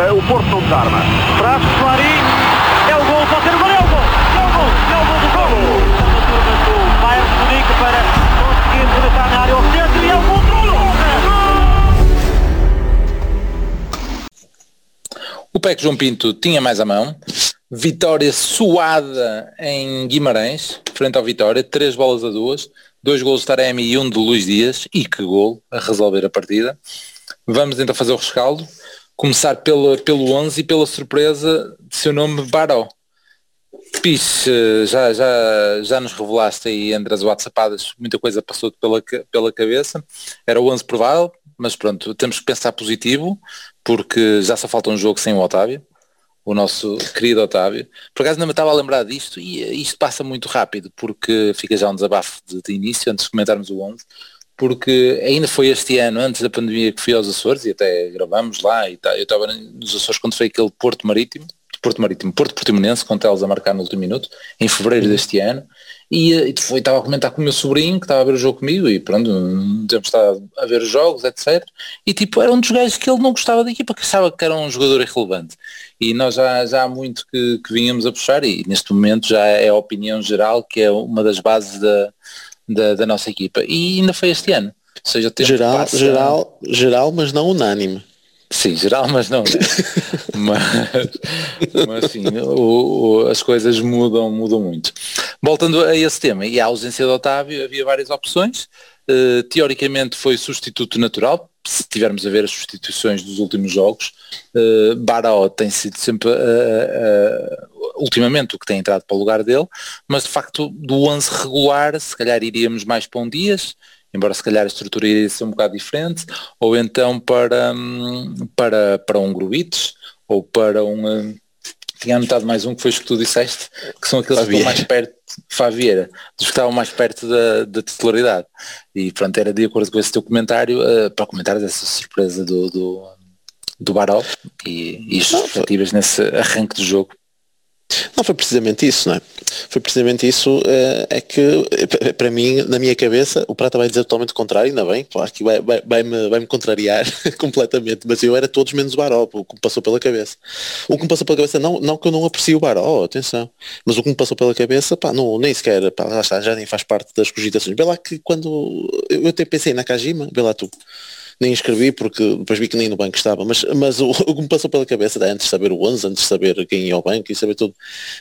Uh, o Porto não desarma. Traz Clarim. É o gol, pode ser o gol, é o gol. É o gol, é o gol do gol. A turma do Bayern de Munique para conseguir penetrar na área ao centro e é o gol do O PEC João Pinto tinha mais a mão. Vitória suada em Guimarães, frente ao Vitória, três bolas a duas, dois gols de Taremi e um de Luís Dias, e que gol a resolver a partida. Vamos então fazer o rescaldo, começar pelo, pelo 11 e pela surpresa de seu nome Baró. Piche, já, já, já nos revelaste aí entre as WhatsAppadas, muita coisa passou pela, pela cabeça, era o 11 provável, mas pronto, temos que pensar positivo, porque já só falta um jogo sem o Otávio, o nosso querido Otávio. Por acaso não me estava a lembrar disto e isto passa muito rápido, porque fica já um desabafo de, de início, antes de comentarmos o 11, porque ainda foi este ano, antes da pandemia, que fui aos Açores e até gravamos lá e tá, eu estava nos Açores quando foi aquele Porto Marítimo, Porto Marítimo, Porto Portimonense, com teles a marcar no último minuto, em fevereiro uhum. deste ano, e, e foi, estava a comentar com o meu sobrinho que estava a ver o jogo comigo e pronto, tempo estava a ver os jogos, etc. E tipo, era um dos gajos que ele não gostava da equipa, que achava que era um jogador irrelevante. E nós já, já há muito que, que vínhamos a puxar e neste momento já é a opinião geral que é uma das bases da, da, da nossa equipa. E ainda foi este ano. Ou seja, geral, passa... geral, geral, mas não unânime. Sim, geral, mas não. Mas, mas sim, o, o, as coisas mudam, mudam muito. Voltando a esse tema e à ausência do Otávio, havia várias opções. Uh, teoricamente foi substituto natural, se tivermos a ver as substituições dos últimos jogos. Uh, Baró tem sido sempre, uh, uh, ultimamente, o que tem entrado para o lugar dele, mas de facto do 11 regular, se calhar iríamos mais para um Dias, embora se calhar a estrutura iria ser um bocado diferente, ou então para, hum, para, para um Gruites, ou para um... Hum, tinha anotado mais um que foi o que tu disseste, que são aqueles que estão mais perto, Favieira, dos que estavam mais perto da, da titularidade. E pronto, era de acordo com esse teu comentário, uh, para comentar essa surpresa do, do, do Barol e, e as expectativas nesse arranque do jogo. Não, foi precisamente isso, não é? Foi precisamente isso, é, é que para mim, na minha cabeça, o Prata vai dizer totalmente o contrário, ainda bem, claro que vai, vai, vai, me, vai me contrariar completamente, mas eu era todos menos o Baró, o que me passou pela cabeça. O que me passou pela cabeça, não, não que eu não aprecio o Baró, atenção, mas o que me passou pela cabeça, pá, não, nem sequer, pá, já está, já nem faz parte das cogitações. Vê lá que quando eu até pensei na Kajima, vê lá tu nem escrevi porque depois vi que nem no banco estava, mas, mas o, o que me passou pela cabeça antes de saber o 11, antes de saber quem ia ao banco e saber tudo,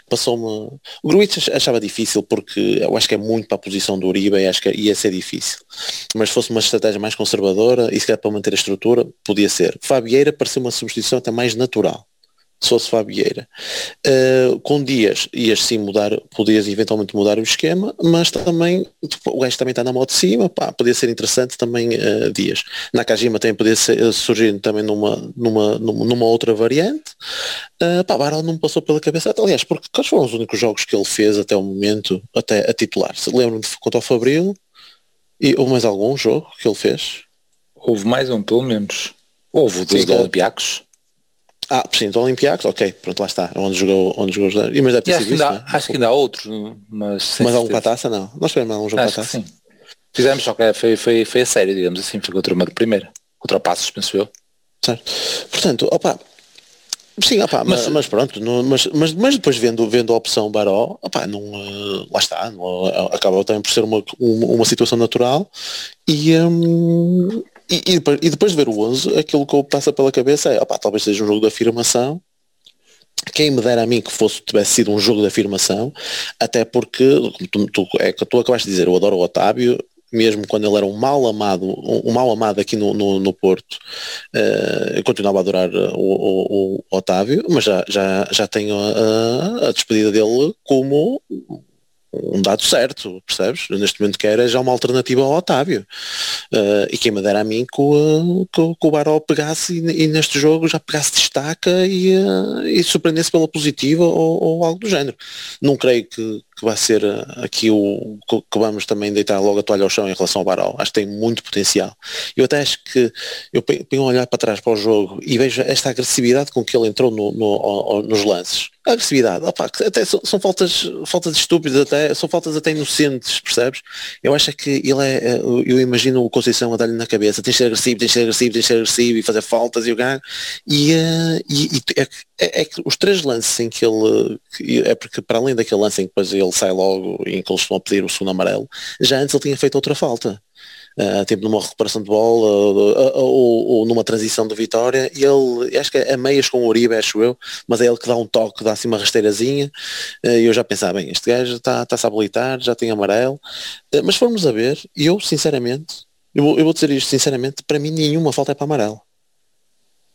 passou-me... O Gruitch achava difícil porque eu acho que é muito para a posição do Uribe e acho que ia ser difícil. Mas se fosse uma estratégia mais conservadora e se calhar para manter a estrutura, podia ser. Fabieira pareceu uma substituição até mais natural fosse Fabieira. Uh, com Dias ias sim mudar, podias eventualmente mudar o esquema, mas também o gajo também está na moto de cima, pá, podia ser interessante também uh, Dias. Nakajima também podia ser, surgir também numa, numa, numa, outra variante. Uh, pá, Barão não passou pela cabeça, aliás, porque quais foram os únicos jogos que ele fez até o momento, até a titular? Se lembram de contra o Fabril? E houve mais algum jogo que ele fez? Houve mais um, pelo menos. Houve o dos Olympiacos. Ah, sim, do Olympiacos, ok, pronto, lá está, onde jogou, onde jogou e, mas deve ter sido isso? Acho que ainda há outros, mas... Mas algum para a taça, não? Nós tivemos um jogo acho para a taça. sim. Fizemos, só que foi, foi, foi a sério, digamos assim, foi contra uma de primeira, contra o Passos, penso eu. Certo. Portanto, opa, Sim, opa, mas, mas, pronto, não, mas, mas, mas depois vendo, vendo a opção Baró, opa, não, uh, lá está, não, uh, acaba também por ser uma, uma, uma situação natural e, um, e, e, depois, de ver o 11, aquilo que passa pela cabeça é, opa, talvez seja um jogo de afirmação. Quem me dera a mim que fosse, tivesse sido um jogo de afirmação, até porque, tu, tu, é que tu acabaste de dizer, eu adoro o Otávio, mesmo quando ele era um mal amado, um, um mal amado aqui no, no, no Porto, uh, eu continuava a adorar o, o, o, Otávio, mas já, já, já tenho a, a despedida dele como um dado certo, percebes? Neste momento quer é já uma alternativa ao Otávio. Uh, e quem me dera a mim que o, que, que o Baró pegasse e, e, neste jogo já pegasse destaca e, uh, e surpreendesse pela positiva ou, ou, algo do género. Não creio que, que vai ser uh, aqui o que vamos também deitar logo a toalha ao chão em relação ao Baró. Acho que tem muito potencial. Eu até acho que eu tenho a olhar para trás para o jogo e vejo esta agressividade com que ele entrou no, no, nos lances agressividade, opa, até são, são, faltas, faltas estúpidas, até, são faltas até inocentes, percebes? Eu acho que ele é, é eu imagino o Conceição a dar-lhe na cabeça, tens de ser agressivo, tens de ser agressivo, tens de ser agressivo e fazer faltas e o ganho, e, Uh, e, e é, é, é, que os três lances em que ele é porque para além daquele lance em que depois ele sai logo e em que eles a pedir o segundo amarelo, já antes ele tinha feito outra falta. Uh, tipo numa recuperação de bola uh, ou, ou, numa transição de vitória e ele acho que é meias com o Uribe acho eu mas é ele que dá um toque dá assim uma rasteirazinha e eu já pensava bem este gajo está-se tá a habilitar já tem amarelo. Mas formos a ver eu sinceramente eu vou, eu vou dizer isto sinceramente para mim nenhuma falta é para amarelo.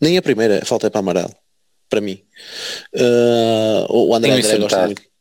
Nem a primeira falta é para amarelo para mim. O André, André gosta muito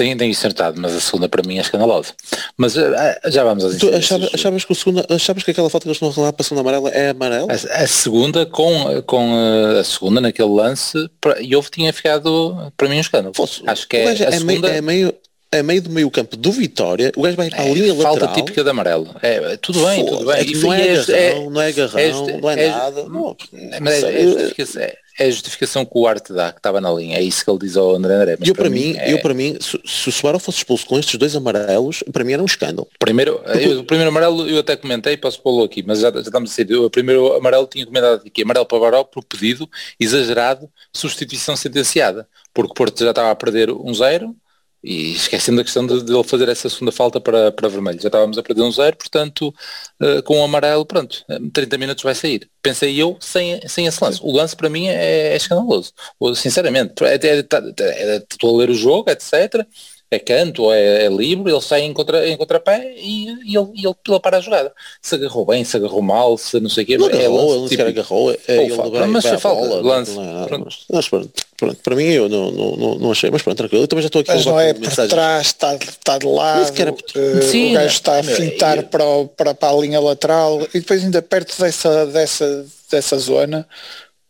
tem, tem acertado, mas a segunda para mim é escandalosa. Mas uh, já vamos às tu achavas, achavas, que o segundo, achavas que aquela falta que eles estão a rolar para a segunda amarela é amarela? A, a, segunda com, com uh, a segunda naquele lance, e houve tinha ficado para mim um escândalo. Fosse, Acho que é, a é segunda... Meio, é meio a meio do meio campo do Vitória, o gajo vai para a é, linha falta lateral. Falta típica de amarelo. É, tudo bem, tudo bem. É, não, é, é, agarrão, não é agarrão, não é, nada. Não, mas é, é a justificação que o Arte dá, que estava na linha, é isso que ele diz ao André André. eu para mim, é... eu para mim, se, se o Suárez fosse expulso com estes dois amarelos, para mim era um escândalo. Primeiro, eu, o primeiro amarelo eu até comentei, posso pô-lo aqui, mas já, já estamos a dizer, o primeiro amarelo tinha comentado aqui, amarelo para Baró por pedido exagerado, substituição sentenciada, porque o Porto já estava a perder um zero, e esquecendo a questão de, de, ele fazer essa segunda falta para, para vermelho. Já estávamos a perder um zero, portanto, uh, com o amarelo, pronto, 30 minutos vai sair. Pensei eu sem, sem esse lance. O lance para mim é, é escandaloso. Sinceramente, é, é, é, é, estou a ler o jogo, etc é canto ou é, é livre, ele sai em, contra, em contrapé e, e, ele, e ele, ele para a jogada. Se agarrou bem, se agarrou mal, se não sei o quê. Não é agarrou, ele tipo, agarrou, é, ele falta, mas foi falta, bola, lance. Não, não, mas, pronto, pronto, para mim eu não, não, não achei, mas pronto, tranquilo, eu também já estou aqui mas não é por mensagens. trás, está, está de lado, era, uh, sim, o gajo está a fintar eu, para, para, para a linha lateral e depois ainda perto dessa, dessa, dessa zona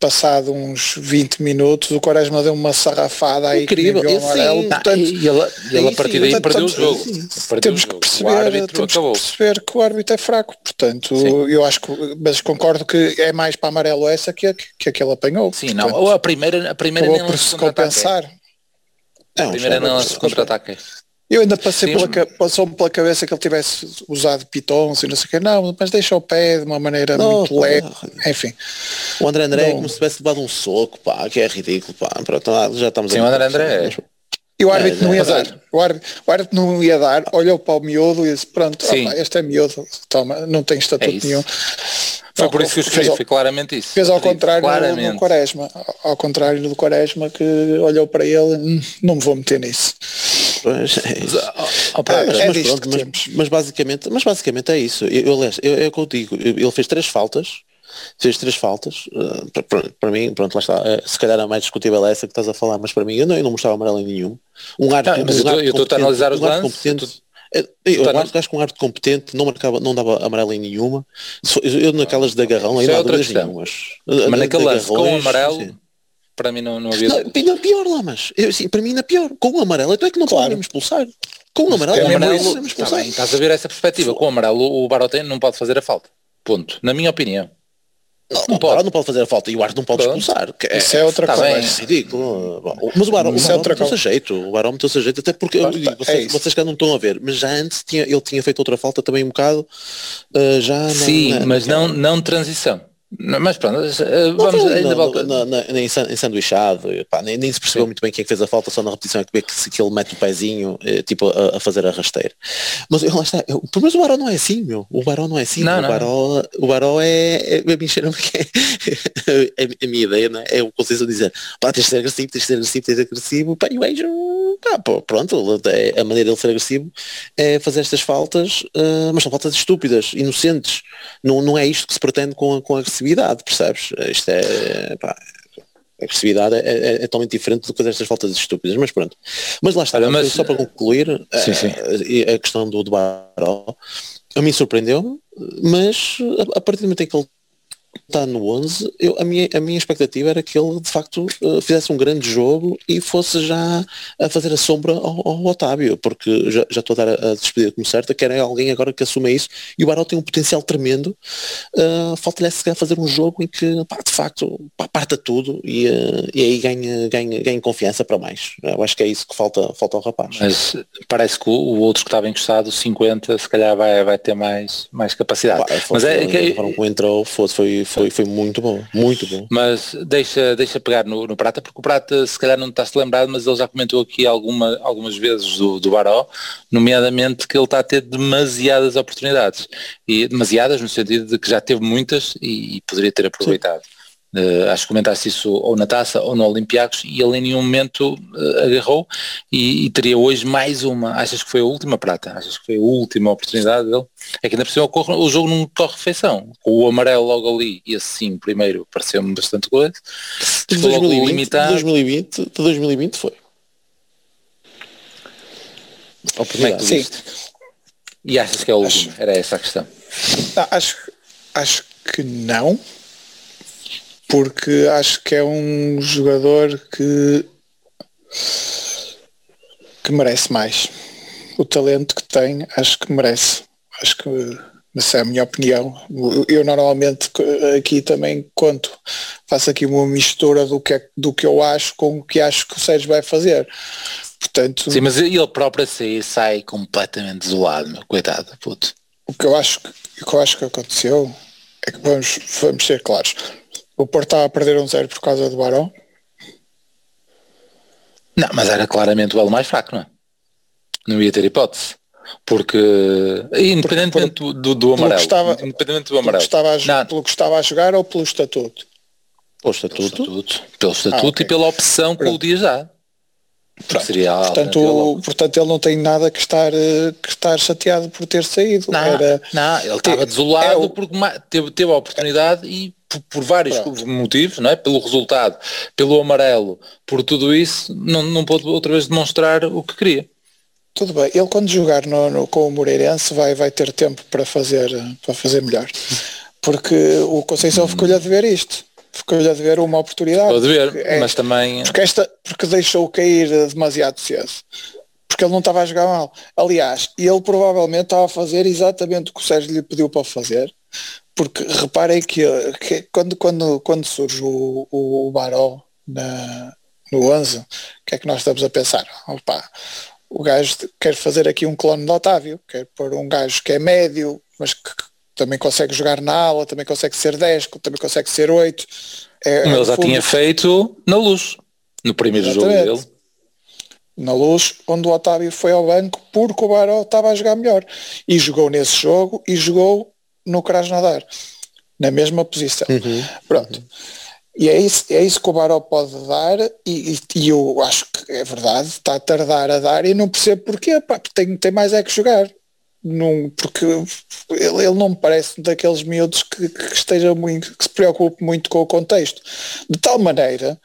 passado uns 20 minutos, o Quaresma deu uma sarrafada aí Incrível, que amarelo, sim, portanto, e ele, e ele a partir daí portanto, perdeu o jogo. Perdeu temos que perceber, temos que perceber que o árbitro é fraco, portanto, sim. eu acho que, mas concordo que é mais para amarelo essa que, que aquele apanhou. Sim, portanto, não, a primeira, a primeira nem por se compensar. a primeira não se contra-ataque. Eu ainda passei pela, passou-me pela cabeça que ele tivesse usado pitons e não sei o que, não, mas deixa o pé de uma maneira não, muito leve, enfim. O André André não. é como se tivesse levado um soco, pá, que é ridículo, pá, pronto, já estamos Sim, o André André é. E o árbitro é, não ia dar. O árbitro, o árbitro não ia dar, olhou para o miúdo e disse, pronto, opa, este é miúdo, toma, não tem estatuto é nenhum. Foi por isso que eu escrevi, foi claramente isso. Fez ao contrário do, do Quaresma, ao contrário do Quaresma que olhou para ele, hum, não me vou meter nisso. Pois, é isso. Mas, é, é mas, pronto, mas, mas, basicamente, mas basicamente é isso. Eu, eu, eu, é o que eu digo, ele fez três faltas, fez três faltas, uh, para, para, mim, pronto, lá está, uh, se calhar a mais discutível é essa que estás a falar, mas para mim eu não, eu não mostrava amarelo em nenhum. Um ar, não, mas um eu estou a analisar os um lances. Eu, eu acho, acho que um arte competente não marcava, não dava amarelo em nenhuma. Eu naquelas de agarrão ainda é outra questão. Nenhumas. Mas naquele lance com amarelo, sim para mim não, não havia. Não, pior lá, mas eu, assim, para mim na pior. Com o amarelo, então é que não claro. podemos expulsar. Com o amarelo, com o amarelo podemos expulsar. Tá bem, estás a ver essa perspectiva. Com o amarelo, o Barotem não pode fazer a falta. Ponto. Na minha opinião. Não, não, pode. não pode fazer a falta e o árbitro não pode expulsar. É, isso é outra tá coisa. Bem. É ridículo. Mas o Barão, é meteu-se a jeito. O Barão meteu-se a jeito, até porque eu, digo, vocês, é vocês que não estão a ver, mas já antes tinha, ele tinha feito outra falta também um bocado. Uh, já Sim, na, mas não, não transição. Mas pronto, eh, vamos não, ainda volta. Nem nem, nem, se percebeu Sim. muito bem quem é que fez a falta, só na repetição é que que, que ele mete o pezinho eh, tipo a, a, fazer a rasteira. Mas lá está, eu, mas o Baró não é assim, meu. O Baró não é assim. Não, o, Baró, o Baró é, é, é, é, é, a minha ideia, não é? É o consenso de dizer, pá, tens de ser agressivo, tens de ser agressivo, tens de ser agressivo, pá, e o Angel, pá, pô, pronto, é, a maneira dele ser agressivo é fazer estas faltas, uh, mas são faltas estúpidas, inocentes. Não, não é isto que se pretende com a, com a agressividade agressividade, percebes? Isto é. Pá, a agressividade é, é, é, totalmente diferente do que estas faltas estúpidas, mas pronto. Mas lá está, Olha, mas, só para concluir, sim, sim. A, a, questão do, do Baró, a mim surpreendeu-me, mas a, a partir do momento em que ele está no 11, eu, a, minha, a minha expectativa era que ele de facto uh, fizesse um grande jogo e fosse já a fazer a sombra ao, ao Otávio, porque já, já estou a dar a, a despedida como certa, quer é alguém agora que assuma isso e o Baró tem um potencial tremendo, uh, falta-lhe se fazer um jogo em que pá, de facto pá, parta tudo e, uh, e aí ganha, ganha, ganha confiança para mais. Eu acho que é isso que falta, falta ao rapaz. Mas parece que o, o outro que estava encostado, 50, se calhar vai, vai ter mais, mais capacidade. Pá, Mas é que... entrou, foi, foi foi, foi muito bom, muito bom. Mas deixa, deixa pegar no, no Prata, porque o Prata se calhar não está-se lembrado, mas ele já comentou aqui alguma, algumas vezes do, do Baró, nomeadamente que ele está a ter demasiadas oportunidades. E demasiadas no sentido de que já teve muitas e, e poderia ter aproveitado. Sim. Uh, acho que comentaste isso ou na taça ou no Olympiacos e ele em nenhum momento uh, agarrou e, e, teria hoje mais uma. Achas que foi a última prata? Achas que foi a última oportunidade dele? É que ainda por cima ocorre, o jogo não corre feição. O amarelo logo ali e assim primeiro pareceu-me bastante coisa. De 2020, de 2020, de 2020 foi. Oportunidade. Sim. E achas que é a última? Acho, Era essa a questão. Não, acho, acho que não porque acho que é um jogador que que merece mais. O talento que tem, acho que merece. Acho que essa é a minha opinião. Eu normalmente aqui também conto, faço aqui uma mistura do que, é, do que eu acho com o que acho que o Sérgio vai fazer. Portanto, Sim, mas ele próprio sai, sai completamente desolado, meu, coitado, puto. O que eu acho, o que eu acho que aconteceu é que vamos, vamos ser claros. O Porto estava a perder um zero por causa do Barão? Não, mas era claramente o elo mais fraco, não é? Não ia ter hipótese. Porque, independentemente por, do, do amarelo, estava, independente do amarelo. Pelo que, estava a, pelo que estava a jogar ou pelo estatuto? Pelo estatuto. Pelo estatuto, pelo estatuto ah, okay. e pela opção que o dia já. Seria portanto, portanto, ele não tem nada que estar, que estar chateado por ter saído. Não, Era, não ele estava desolado é o... porque teve, teve a oportunidade e por, por vários motivos, não é? pelo resultado, pelo amarelo, por tudo isso, não, não pôde outra vez demonstrar o que queria. Tudo bem, ele quando jogar no, no, com o Moreirense vai, vai ter tempo para fazer, para fazer melhor. Porque o Conceição ficou-lhe a dever isto. Ficou-lhe a dever uma oportunidade. Ficou a dever, é, mas também... Porque, esta, porque deixou cair demasiado cedo. Porque ele não estava a jogar mal. Aliás, ele provavelmente estava a fazer exatamente o que o Sérgio lhe pediu para fazer porque reparem que, que, quando, quando, quando surge o, o Baró na, no 11, o que é que nós estamos a pensar? Opa, o gajo quer fazer aqui um clone de Otávio, quer pôr um gajo que é médio, mas que, que também consegue jogar na ala, também consegue ser 10, também consegue ser 8. É, Ele já fundo, tinha feito na luz, no primeiro Exatamente. jogo dele. Na luz, onde o Otávio foi ao banco porque o Baró estava a jogar melhor. E jogou nesse jogo e jogou no Krasnodar, na mesma posição. Uhum. Pronto. Uhum. E é isso, é isso que o Baró pode dar e, e, eu acho que é verdade, está a tardar a dar e não percebo porquê, pá, tem, tem mais é que jogar. Não, porque ele, ele não me parece daqueles miúdos que, que esteja muito, que se preocupe muito com o contexto. De tal maneira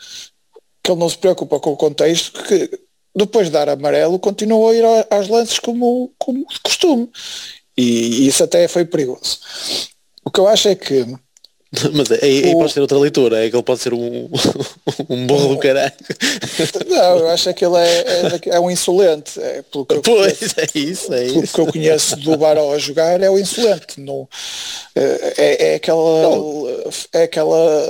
que ele não se preocupa com o contexto que depois de dar amarelo continua a ir aos lances como, como de costume. E isso até foi perigoso. O que eu acho é que mas aí, aí o... pode ser outra leitura, é que ele pode ser um, um burro do caralho. Não, eu acho que ele é, é, é um insolente. É, pelo que pois, conheço, é isso, é pelo isso. que eu conheço do Baró a jogar, é o insolente. No, é, é, aquela, é aquela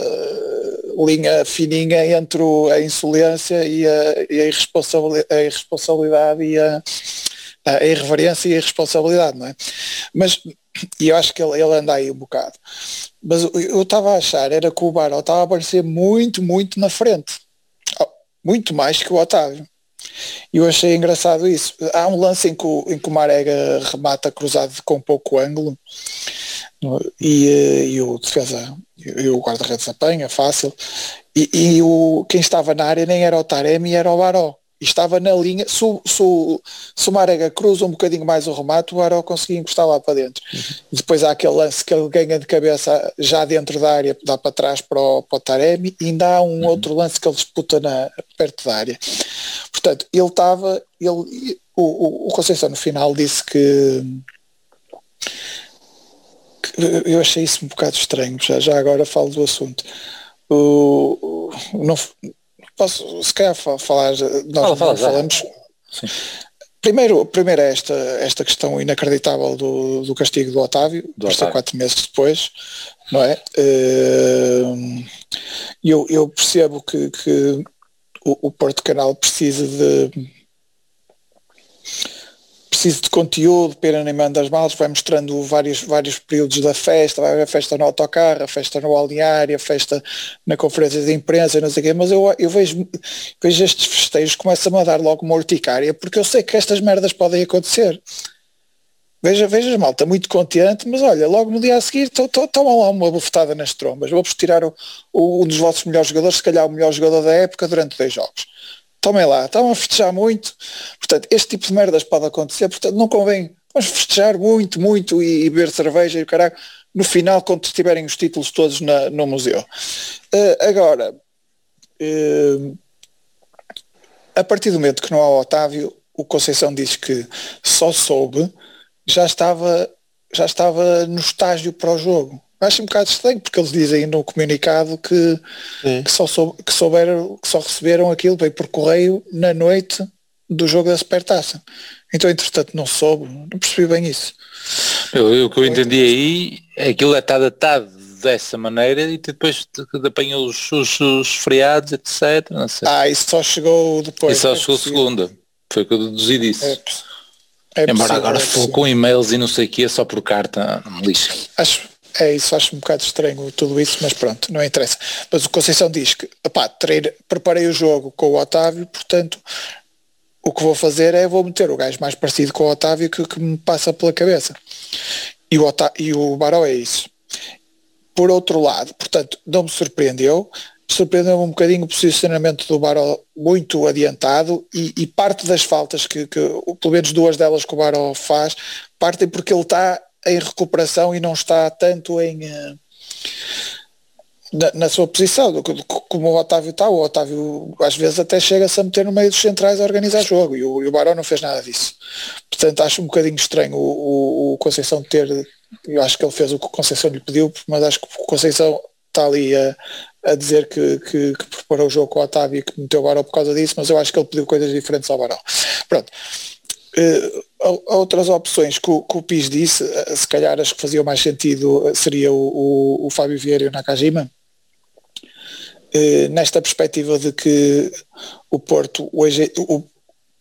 linha fininha entre a insolência e a, e a, irresponsabilidade, a irresponsabilidade e a a irreverência e a irresponsabilidade, não é? Mas, e eu acho que ele, ele anda aí um bocado. Mas eu estava a achar, era que o Baró estava a aparecer muito, muito na frente. Oh, muito mais que o Otávio. E eu achei engraçado isso. Há um lance em que o, em que o Marega remata cruzado com pouco ângulo e, eh, e o defesa e o guarda-redes apanha, fácil. E, e, o, quem estava na área nem era o Taremi, era o Baró estava na linha, se o, se, se o Marega cruza um bocadinho mais o remate, o Aró conseguia encostar lá para dentro. Uhum. Depois há aquele lance que ele ganha de cabeça já dentro da área, dá para trás para o, para o Taremi, e ainda há um uhum. outro lance que ele disputa na, perto da área. Portanto, ele estava, ele, o, o, Conceição no final disse que, que, eu achei isso um bocado estranho, já, já agora falo do assunto. O, não, Posso, se calhar, falar, nós fala, fala, falamos. Sim. Primeiro, primeiro é esta, esta questão inacreditável do, do castigo do Otávio, do Otávio. quatro meses depois, não é? Ehm, eu, eu percebo que, que o, o Porto Canal precisa de preciso de conteúdo para ir animando as malas, vai mostrando vários, vários períodos da festa, vai haver a festa no autocarro, a festa no balneário, a festa na conferência de imprensa, não sei o quê, mas eu, eu vejo, vejo estes festejos começam a dar logo uma urticária, porque eu sei que estas merdas podem acontecer. Veja, veja, malta, muito contente, mas olha, logo no dia a seguir toma lá uma bufetada nas trombas. Vou-vos tirar o, o, um dos vossos melhores jogadores, se calhar o melhor jogador da época, durante dois jogos. Tomem lá, estão a festejar muito. Portanto, este tipo de merdas pode acontecer, portanto, não convém. Vamos festejar muito, muito e, e beber cerveja e o caralho no final, quando tiverem os títulos todos na, no museu. Uh, agora, uh, a partir do momento que não há o Otávio, o Conceição diz que só soube já estava, já estava no estágio para o jogo. Acho um bocado estranho, porque eles dizem no comunicado que, que, só, soube, que, souberam, que só receberam aquilo veio por correio na noite do jogo da Supertaça. Então, entretanto, não soube, não percebi bem isso. Eu, o que eu entendi aí, aquilo é está datado dessa maneira e depois apanhou os, os, os feriados, etc. Ah, isso só chegou depois. E só é chegou segunda. Foi o que eu deduzi disso. É, é Embora possível, agora é com e-mails e não sei o que, só por carta, não me lixa. Acho, é isso, acho um bocado estranho tudo isso, mas pronto, não interessa. Mas o Conceição diz que, opá, treino, preparei o jogo com o Otávio, portanto, o que vou fazer é vou meter o gajo mais parecido com o Otávio que, que me passa pela cabeça. E o, Otávio, e o Baró é isso. Por outro lado, portanto, não me surpreendeu, surpreendeu-me um bocadinho o posicionamento do Baró muito adiantado e, e parte das faltas que, que, pelo menos duas delas que o Baró faz, partem porque ele está em recuperação e não está tanto em eh, na, na, sua posição, como o Otávio está, o Otávio às vezes até chega-se a meter no meio dos centrais a organizar jogo e o, e o Baró não fez nada disso. Portanto, acho um bocadinho estranho o, o, o Conceição ter, eu acho que ele fez o que o Conceição lhe pediu, mas acho que o Conceição está ali a, a dizer que, que, que, preparou o jogo com o Otávio e que meteu o Barão por causa disso, mas eu acho que ele pediu coisas diferentes ao Barão. Pronto. Uh, outras opções que o, que o PIS disse, uh, se calhar as que faziam mais sentido uh, seria o, o, o, Fábio Vieira e o Nakajima. nesta perspectiva de que o Porto hoje, o,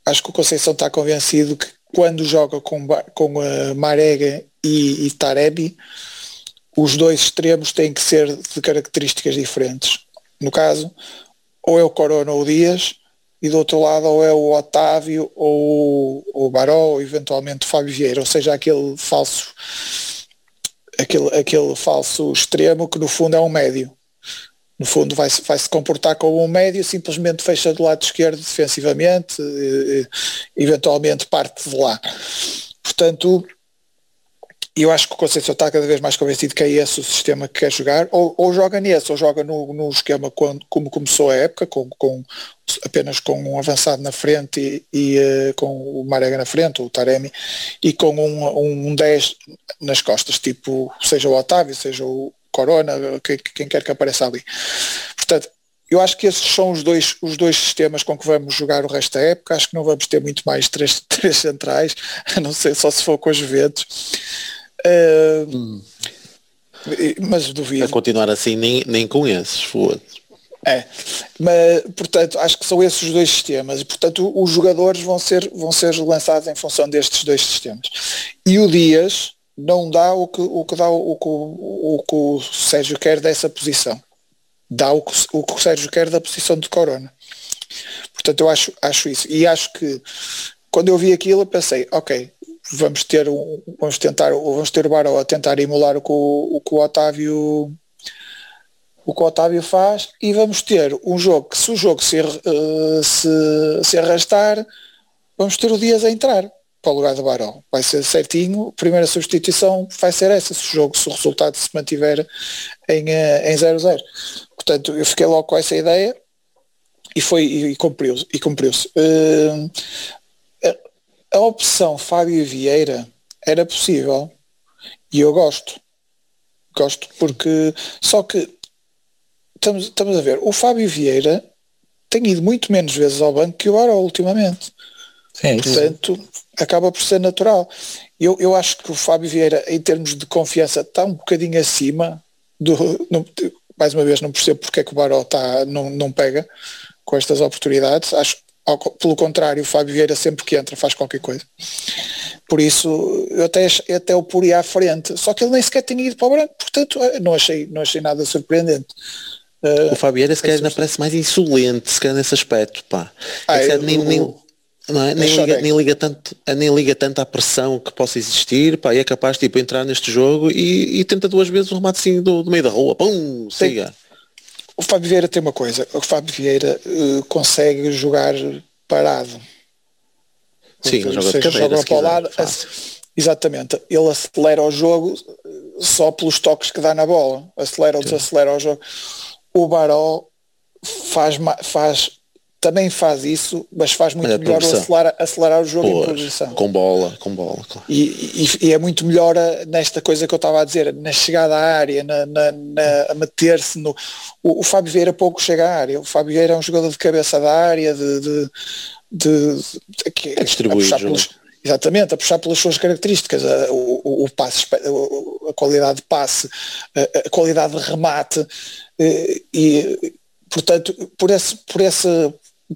acho que o Conceição está convencido que quando joga com, com a Marega e, e Tarebi, os dois extremos têm que ser de características diferentes. No caso, ou é o Corona ou o Dias, e do outro lado ou é o Otávio ou o Baró, ou eventualmente o Fábio Vieira, ou seja, aquele falso aquele, aquele falso extremo que no fundo é um médio. No fundo vai, vai se comportar como um médio, simplesmente fecha do lado esquerdo defensivamente, e, eventualmente parte de lá. Portanto, e eu acho que o Conceição está cada vez mais convencido que é esse o sistema que quer jogar, ou, ou joga nesse, ou joga no, no esquema quando, como começou a época, com, com, apenas com um avançado na frente e, e uh, com o Marega na frente, o Taremi, e com um, um 10 nas costas, tipo, seja o Otávio, seja o Corona, quem, quem quer que apareça ali. Portanto, eu acho que esses são os dois, os dois sistemas com que vamos jogar o resto da época. Acho que não vamos ter muito mais três, três centrais, a não ser só se for com os Juventus. Uh. Mas duvido. A continuar assim, nem, nem com esses, foda É, mas portanto acho que são esses os dois sistemas e portanto os jogadores vão ser, vão ser lançados em função destes dois sistemas. E o Dias não dá o que, o que dá o, o, o, o que o Sérgio quer dessa posição. Dá o que, o que o Sérgio quer da posição de Corona. Portanto eu acho, acho isso. E acho que quando eu vi aquilo eu pensei, ok, vamos ter um, vamos tentar, vamos ter o Baró a tentar emular o que o, o, que o Otávio o que o Otávio faz e vamos ter um jogo que se o jogo se, uh, se, se arrastar, vamos ter o Dias a entrar para o lugar do Baró. Vai ser certinho, primeira substituição vai ser essa, se o jogo, se o resultado se mantiver em 0-0. Uh, Portanto, eu fiquei logo com essa ideia e foi e, cumpriu-se. E cumpriu uh, a opção Fábio Vieira era possível e eu gosto. Gosto porque só que estamos, estamos a ver, o Fábio Vieira tem ido muito menos vezes ao banco que o Aro ultimamente. Sim, Portanto, sim. acaba por ser natural. Eu, eu acho que o Fábio Vieira, em termos de confiança, está um bocadinho acima do. Mais uma vez, não percebo porque é que o Baró está, não, não pega com estas oportunidades. Acho ao, pelo contrário, o Fábio Vieira sempre que entra faz qualquer coisa. Por isso eu até, até o poria à frente. Só que ele nem sequer tinha ido para o branco, portanto eh, não achei, não achei nada surpreendente. Uh, o Fabieira se calhar ainda parece mais insolente, se calhar nesse aspecto, pá. Ah, é nem, nem, não é? nem, liga, nem, liga tanto, nem liga tanto à pressão que possa existir, pá, e é capaz tipo, entrar neste jogo e, e tenta duas vezes um remate assim do, do meio da rua, pum, siga. O Fábio Vieira tem uma coisa, o Fábio Vieira uh, consegue jogar parado. Sim, seja, joga para o lado, exatamente, ele acelera o jogo só pelos toques que dá na bola, acelera ou desacelera o jogo. O Baró faz, faz também faz isso, mas faz muito mas melhor acelerar, acelerar o jogo Pois, em progressão. Com bola, com bola. Claro. E, e, e, é muito melhor nesta coisa que eu estava a dizer, na chegada à área, na, na, na a meter-se no. O, o, Fábio Vieira pouco chega à área. O Fábio Vieira é um jogador de cabeça da área, de. de, de, de que, é distribuído. Pelos, exatamente, a puxar pelas suas características, a, o, o, passe, a, a qualidade de passe, a, a qualidade de remate eh, e portanto por esse, por esse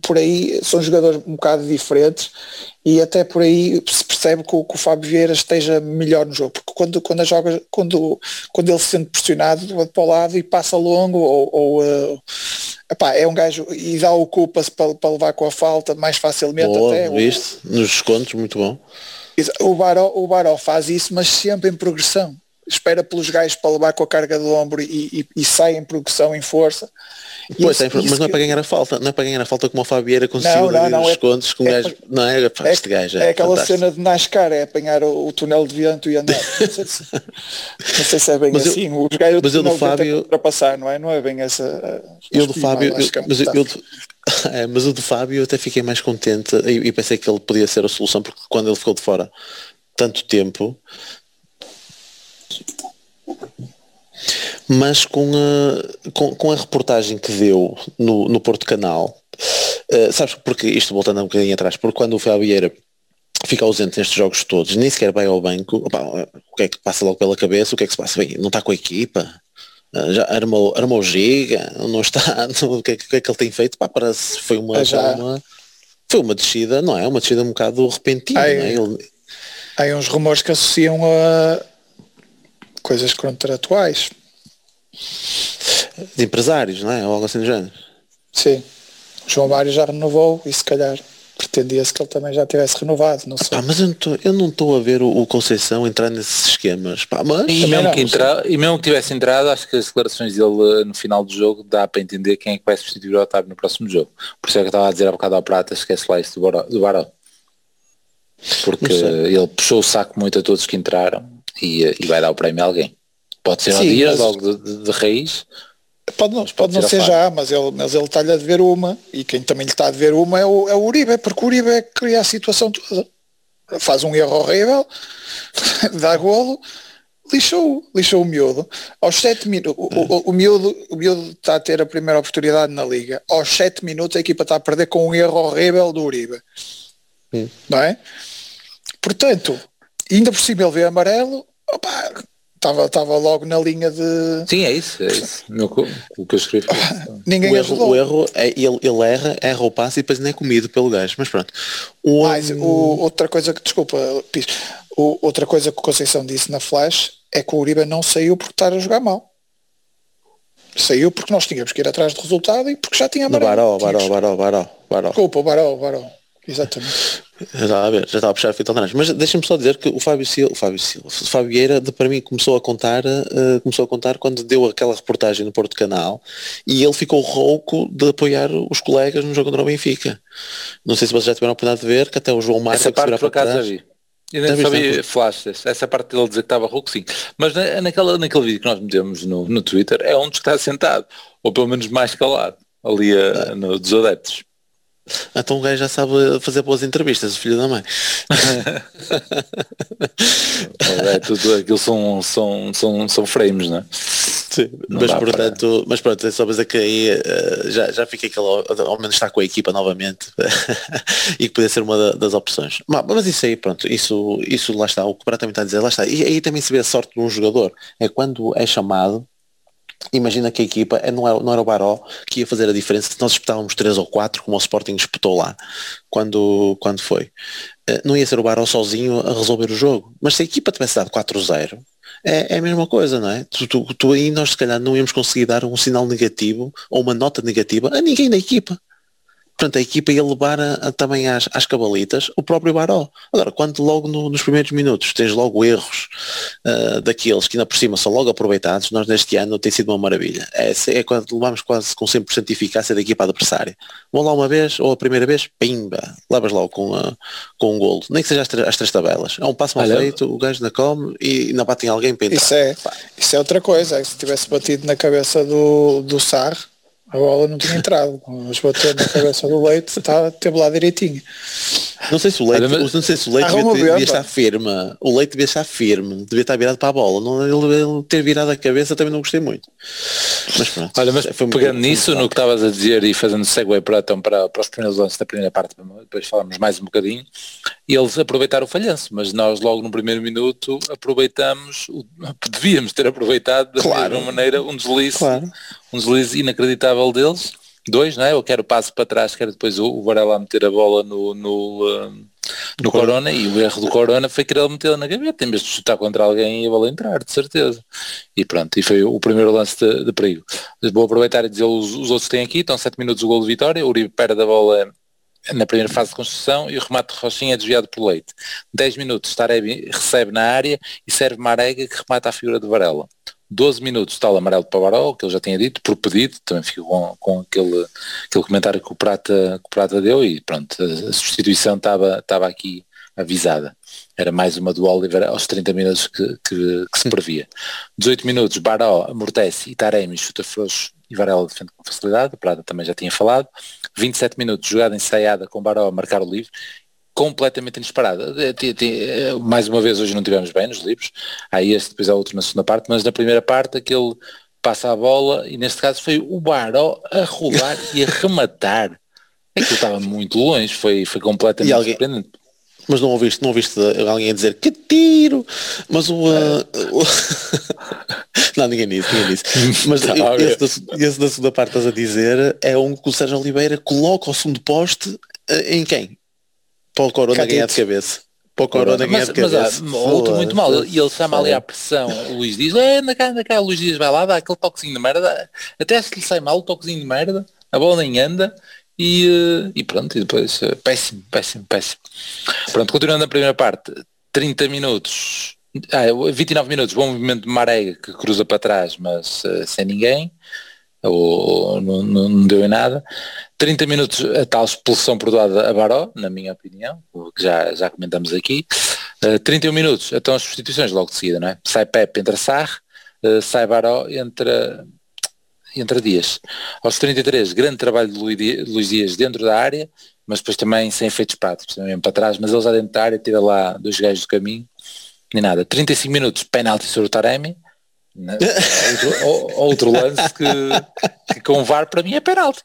por aí são jogadores um bocado diferentes e até por aí se percebe que o, que o Fábio Vieira esteja melhor no jogo, porque quando, quando, joga, quando, quando ele se sente pressionado para o lado e passa longo ou, ou uh, epá, é um gajo e dá o culpa-se para, para, levar com a falta mais facilmente Boa, até. Viste? Nos descontos, muito bom. O Baró, o Baró faz isso, mas sempre em progressão. Espera pelos gajos para levar com a carga do ombro e, e, e sai em progressão, em força Pois, isso, mas não é para ganhar a falta, não é para ganhar a falta como a Fabieira conseguiu não, não, não, os é, contos com é, gajo, não é? É, este gajo é, é aquela cena de NASCAR, é apanhar o, túnel de vento e andar. Não sei se, não sei se é bem mas assim. Os gajos mas eu do Fábio ultrapassar, não é? Não é bem essa. Eu do Fábio, eu, mas, eu, é, mas o do Fábio eu até fiquei mais contente e, e pensei que ele podia ser a solução porque quando ele ficou de fora tanto tempo mas com a, com, com a reportagem que deu no, no Porto Canal, uh, sabes porque isto voltando um bocadinho atrás, porque quando o Fabieira fica ausente nestes jogos todos, nem sequer vai ao banco, opa, o que é que passa logo pela cabeça, o que é que se passa? Bem, não está com a equipa? Uh, já armou, armou giga, não está, não, o, que é, o, que é, que ele tem feito? Pá, parece foi uma, já... uma foi uma descida, não é? Uma descida um bocado repentina. Há, é? ele... há uns rumores que associam a coisas contratuais. De empresários, não é? Ou algo assim do género. Sim. O João Mário já renovou e se calhar pretendia-se que ele também já tivesse renovado, não sei. Pá, mas eu não estou a ver o, o, Conceição entrar nesses esquemas. Pá, mas... E mesmo, que entra, e mesmo que tivesse entrado, acho que as declarações dele eh, no final do jogo dá para entender quem é que vai substituir o Otávio no próximo jogo. Por isso é que eu estava a dizer há bocado ao Prata, esquece lá isso do Baró. Do Baró. Porque ele puxou o saco muito a todos que entraram e, eh, e vai dar o prémio a alguém. Pode ser Sim, um dia, mas... logo de, de, de, raiz. Pode não, pode não ser já, mas ele, mas ele está-lhe a dever uma, e quem também lhe está a dever uma é o, é o Uribe, porque o Uribe é que cria a situação toda. Faz um erro horrível, dá golo, lixou, lixou o miúdo. Aos 7 minutos, o, o, o, miúdo, o miúdo está a ter a primeira oportunidade na liga. Aos 7 minutos a equipa está a perder com um erro horrível do Uribe. Hum. Não é? Portanto, ainda por cima ele vê amarelo, opa, estava estava logo na linha de sim é isso é isso o que eu escrevi ninguém o erro, o erro é ele, ele erra erra o passe e depois não é comido pelo gajo mas pronto o, mas, o, outra coisa que desculpa Pis, o, outra coisa que o Conceição disse na flash é que o Uribe não saiu por estar a jogar mal saiu porque nós tínhamos que ir atrás do resultado e porque já tinha amarelo. Baró, Baró, Baró, Baró, Baró. Desculpa, Baró, Baró. Exatamente. Já estava a ver, já estava a puxar a fita laranja. Mas deixa-me só dizer que o Fábio Silva, o Fábio Silva, o Fábio Vieira, de, para mim, começou a contar, uh, começou a contar quando deu aquela reportagem no Porto Canal e ele ficou rouco de apoiar os colegas no jogo contra o Benfica. Não sei se vocês já tiveram a oportunidade de ver, que até o João Marcos Essa parte por acaso já vi. Eu nem sabia flashes, essa parte dele dizer que estava rouco sim. Mas na, naquela, naquele vídeo que nós metemos no, no Twitter é onde está sentado, ou pelo menos mais calado, ali a, no, dos adeptos. Então o gajo já sabe fazer boas entrevistas, o filho da mãe. é, tudo aquilo são, são, são, são frames, não é? Sim, não mas portanto, para... mas pronto, é só dizer que aí uh, já, já fiquei que ele ao menos está com a equipa novamente e que podia ser uma das opções. Mas, mas, isso aí, pronto, isso, isso lá está, o que o também está a dizer, lá está. E aí também se vê a sorte de um jogador, é quando é chamado imagina que a equipa não era, não era o Baró que ia fazer a diferença se nós disputávamos 3 ou 4 como o Sporting disputou lá quando, quando foi. Eh, não ia ser o Baró sozinho a resolver o jogo. Mas se a equipa tivesse dado 4-0, é, é, a mesma coisa, não é? Tu, tu, tu aí nós se calhar não íamos conseguir dar um sinal negativo ou uma nota negativa a ninguém da equipa. Portanto, a equipa ia levar a, a, também às, às cabalitas o próprio Baró. Agora, quando logo no, nos primeiros minutos tens logo erros uh, daqueles que ainda por cima são logo aproveitados, nós neste ano tem sido uma maravilha. É, é quando levamos quase com 100% de eficácia da equipa adversária. Vão lá uma vez, ou a primeira vez, pimba, levas logo com, uh, com um golo. Nem que seja as, as três tabelas. É um passo mal feito, o gajo na come e não batem alguém para entrar. Isso é, isso é outra coisa. É se tivesse batido na cabeça do, do Sar, a bola não tinha entrado, mas bateu na cabeça do leite, está, teve lá direitinho. Não sei se o leite, não sei se o leite devia, devia estar firme. O leite devia estar firme, devia estar virado para a bola. Não, ele ter virado a cabeça também não gostei muito. Mas pronto. Olha, mas foi pegando muito, nisso, no que estavas a dizer e fazendo segue para, então, para, para os primeiros lances da primeira parte, depois falamos mais um bocadinho, eles aproveitaram o falhanço, mas nós logo no primeiro minuto aproveitamos, devíamos ter aproveitado da claro. mesma maneira um deslize, claro. Um deslize inacreditável deles dois, não é? Eu quero passo para trás, quero depois o, Varela meter a bola no, no, uh, no Corona e o erro do Corona foi querer metê-la na gaveta, em vez de chutar contra alguém e a bola entrar, de certeza. E pronto, e foi o primeiro lance de, de perigo. Vou aproveitar e dizer os, os outros têm aqui, estão 7 minutos o gol de vitória, o Uribe perde a bola na primeira fase de construção e o remate de Rochinha é desviado por Leite. 10 minutos, Taremi recebe na área e serve Marega que remata a figura de Varela. 12 minutos tal amarelo para o Baró, que ele já tinha dito, por pedido, também fico com, com aquele, aquele comentário que o, Prata, que o Prata deu e pronto, a, a substituição estava, estava aqui avisada. Era mais uma do Oliver aos 30 minutos que, que, que se previa. 18 minutos, Baró amortece e Taremi chuta frouxo e Varela defende com facilidade, o Prata também já tinha falado. 27 minutos, jogada ensaiada com Baró a marcar o livre completamente inesperada. Eh, eh, mais uma vez hoje não tivemos bem nos livros, há este, depois há outro na segunda parte, mas na primeira parte aquele passa a bola e neste caso foi o Baró a rolar e a rematar. É que estava muito longe, foi, foi completamente alguém, surpreendente. Mas não ouviste, não ouviste alguém a dizer que tiro, mas o, uh, o... não, ninguém disse, ninguém disse. Mas tá, esse, da, esse da segunda parte estás a dizer é um que o Sérgio Oliveira coloca o segundo poste em quem? Para o Corona ganhar de cabeça. Para o Corona ganhar de cabeça. Mas, outro muito mal. E ele chama ali à pressão. O Luís diz, é, na cara, na cara, o Luís diz, vai lá, dá aquele toquezinho de merda. Até se lhe sai mal o toquezinho de merda, a bola nem anda. E, eh, e pronto, e depois eh, péssimo, péssimo, péssimo. Pronto, continuando a primeira parte, 30 minutos, ah, 29 minutos, bom movimento de Marega que cruza para trás, mas uh, sem ninguém ou não, não, deu em nada. 30 minutos a tal expulsão perdoada a Baró, na minha opinião, que já, já comentamos aqui. Uh, eh, 31 minutos, então as substituições logo de seguida, não é? Sai Pepe, entra Sarre, uh, sai Baró, entra, entra Dias. Aos 33, grande trabalho de Luís Dias dentro da área, mas depois também sem efeitos práticos, também para trás, mas ele já dentro da área tira lá dois gajos do caminho, nem nada. 35 minutos, penalti sobre o Taremi, outro, outro, lance que, que com VAR para mim é penalti.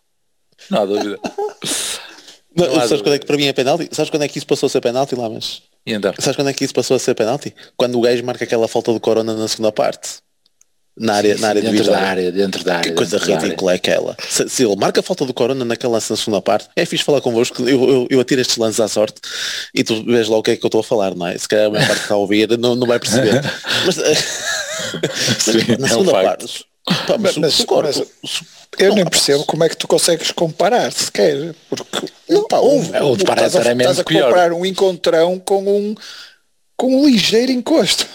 Não há dúvida. Não, não sabes dúvida. quando é que para mim é penalti? Sabes quando é que isso passou a ser penalti lá, mas. E então? Sabes quando é que isso passou a ser penalti? Quando o gajo marca aquela falta do corona na segunda parte. Na área, sim, na área sim, dentro da área, dentro da área. Que coisa ridícula é aquela. Se, se, ele marca a falta do Corona naquela lance na segunda parte, é fixe falar convosco, eu, eu, eu atiro estes lances à sorte e tu vês lá o que é que eu estou a falar, não é? Se calhar a minha parte que está a ouvir não, não vai perceber. mas, mas na é segunda um parte. Pá, mas, mas, mas, eu nem percebo como é que tu consegues comparar sequer, porque não, pá, um, é, o de estás, a, estás a comparar um encontrão com um com um ligeiro encosto.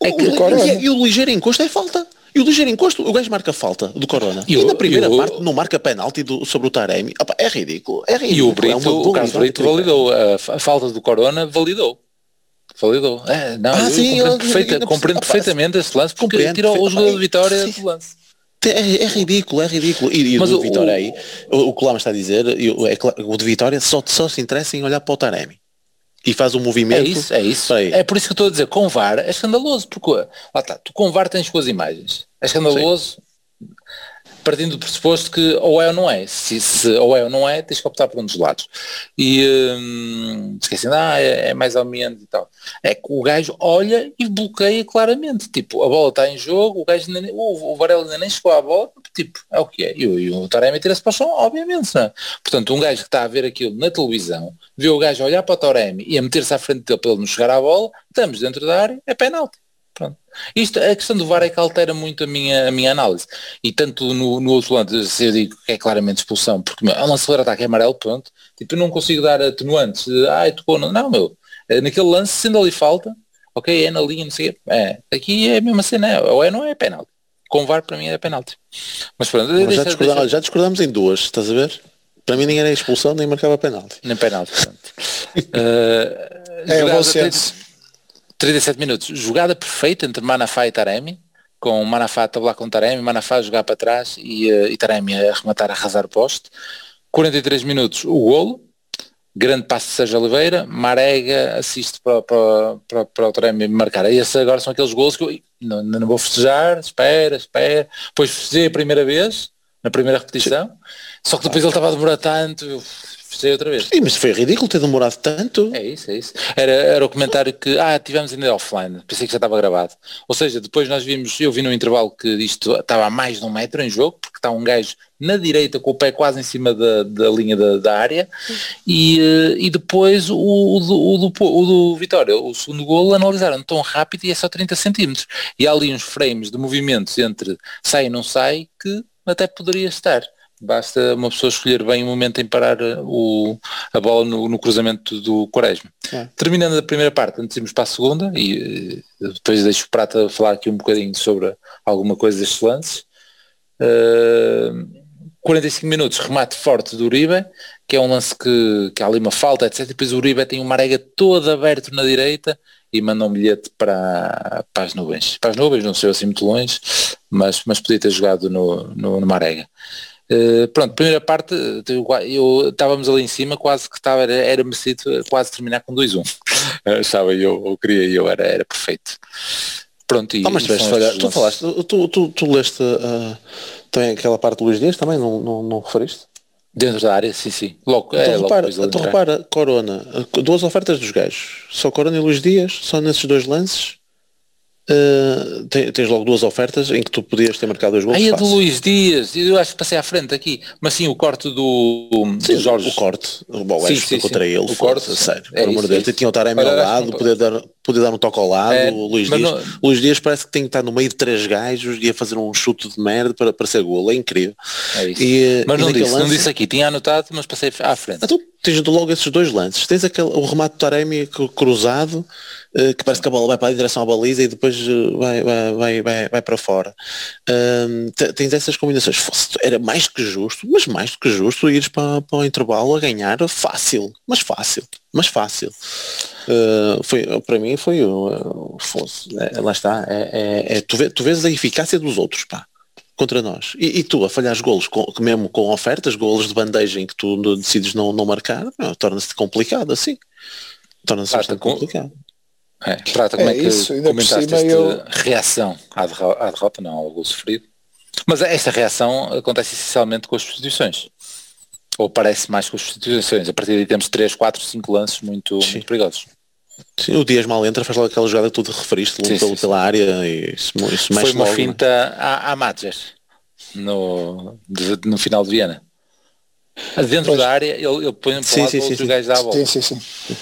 É que, e, e o ligeiro encosto é falta. E o ligeiro encosto, o gajo marca falta do Corona. E, e na primeira e parte não marca penalti do, sobre o Taremi. Opa, é ridículo. É ridículo. E o Brito, é o Carlos Brito validou. A, a, falta do Corona validou. Validou. É, não, ah, sim, compreendo, perfeita, compreendo perfeitamente esse lance porque tirou o jogador de vitória do lance. É, é, ridículo, é ridículo. E, e Mas o Vitória aí, o, o que o Lama está a dizer, é, o de Vitória só, só se interessa em olhar para o Taremi e faz um movimento. É isso, é isso. É por isso que eu estou a dizer, com VAR é escandaloso, porque lá está, tu com VAR tens boas imagens. É escandaloso. Sim. partindo do pressuposto que ou é ou não é. Se, se ou é ou não é, tens que optar por um dos lados. E hum, esquecendo, ah, é, é mais menos e tal. É que o gajo olha e bloqueia claramente. Tipo, a bola está em jogo, o gajo ainda, o, o Varela ainda nem chegou à bola, tipo, é o que é. E, e o Taremi tira-se para o chão, obviamente, não é? Portanto, um gajo que está a ver aquilo na televisão, vê o gajo olhar para o Taremi e a meter-se à frente dele para ele não chegar à bola, estamos dentro da área, é penalti. Pronto. Isto, a questão do VAR é que altera muito a minha, a minha análise. E tanto no, no outro lado, eu digo que é claramente expulsão, porque meu, é um acelerar ataque amarelo, pronto. Tipo, eu não consigo dar atenuantes. Ah, tocou, não, não, meu. Eh, naquele lance, sendo ali falta, ok, é na linha, não sei É, aqui é a mesma cena, ou é não é, é penalti. Com VAR para mim é penalti. Mas pronto, Mas deixa, já, discordamos, deixa... já discordamos em duas, estás a ver? Para mim ninguém era expulsão nem marcava penalti. Nem penalti, uh, é, eu vou ser. 37 minutos. Jogada perfeita entre Manafá e Taremi, com Manafá a tabular com Taremi, Manafá a jogar para trás e, uh, e Taremi a arrematar, a arrasar o poste. 43 minutos, o golo. Grande passo de Sérgio Oliveira, Marega assiste para, para, para, para o Taremi marcar. E esses agora são aqueles golos que eu não, não vou festejar, espera, espera. Depois festejei a primeira vez, na primeira repetição, só que depois ele estava a demorar tanto, eu festejei outra vez. Sim, mas foi ridículo ter demorado tanto. É isso, é isso. Era, era o comentário que, ah, tivemos ainda offline, pensei que já estava gravado. Ou seja, depois nós vimos, eu vi no intervalo que isto estava a mais de um metro em jogo, porque está um gajo na direita com o pé quase em cima da, da linha da, da área e, eh, e depois o, o, do, o, do, o do Vitória, o segundo golo analisaram tão rápido e é só 30 centímetros e há ali uns frames de movimentos entre sai e não sai que até poderia estar basta uma pessoa escolher bem o momento em parar eh, o, a bola no, no cruzamento do Quaresma. É. Terminando a primeira parte, antes irmos para a segunda, e eh, depois deixo o Prata falar aqui um bocadinho sobre alguma coisa destes lances. Uh, 45 minutos, remate forte do Uribe, que é um lance que, que há ali uma falta, etc. E depois o Uribe tem uma arega todo aberto na direita e manda um bilhete para, para as nuvens. Para as nuvens, não sei assim muito longe, mas, mas podia ter jogado no, no, numa arega. Uh, pronto, primeira parte, eu estávamos ali em cima, quase que estava, era, era merecido quase terminar com 2-1. Estava eu, eu queria eu, era, era perfeito. Pronto, e, ah, mas tiveste falhar, tu falaste, tu, tu, tu leste uh, também aquela parte do Luís Dias, também não, não, não referiste? Dentro da área, sim, sim. Logo, então, é, repara, logo então repara, Corona, duas ofertas dos gajos, só Corona e Luís Dias, só nesses dois lances, Uh, tens logo duas ofertas em que tu podias ter marcado dois gols. Aí a do Luís Dias, eu acho que passei à frente aqui, mas sim o corte do, sim, do Jorge. O corte, bom, sim, sim, contra ele, o corte, sério, é pelo amor de Deus, tinha o Taremi ao lado, poder dar, poder dar um toque ao lado, é, o Luís Dias. Não... Luís Dias parece que tem que estar no meio de três gajos e a fazer um chute de merda para, para ser golo, é incrível. É. E, mas não disse, lance... não disse aqui, tinha anotado, mas passei à frente. Então tens logo esses dois lances, tens aquele, o remate do Taremi cruzado eh, que parece que a bola vai para a direção à baliza e depois eh, vai, vai, vai, vai, vai para fora. Um, tens essas combinações. Era mais que justo, mas mais do que justo ires para, para o intervalo a ganhar fácil, mas fácil, mas fácil. Uh, foi, para mim foi uh, fosse, é, lá está, é, é, é, tu, vê, tu vês a eficácia dos outros, pá contra nós. E, e, tu a falhar golos, com, mesmo com ofertas, golos de bandeja em que tu decides não, não marcar, torna-se complicado assim. Torna-se bastante com, complicado. É, Prata, como é, é que isso, comentaste esta eu... reação à derrota, à derrota, não, ao gol sofrido? Mas esta reação acontece essencialmente com as substituições. Ou parece mais com as substituições. A partir daí temos 3, 4, 5 lances muito, muito perigosos. Sim, o Dias mal entra, faz logo aquela jogada que tu referiste sim, sim, pela área e isso, isso Foi uma logo, finta né? à, à no, de, no final de Viena. Dentro pois. da área ele, ele põe para sim, lado sim, outros sim, gajos à volta. Sim, sim, sim.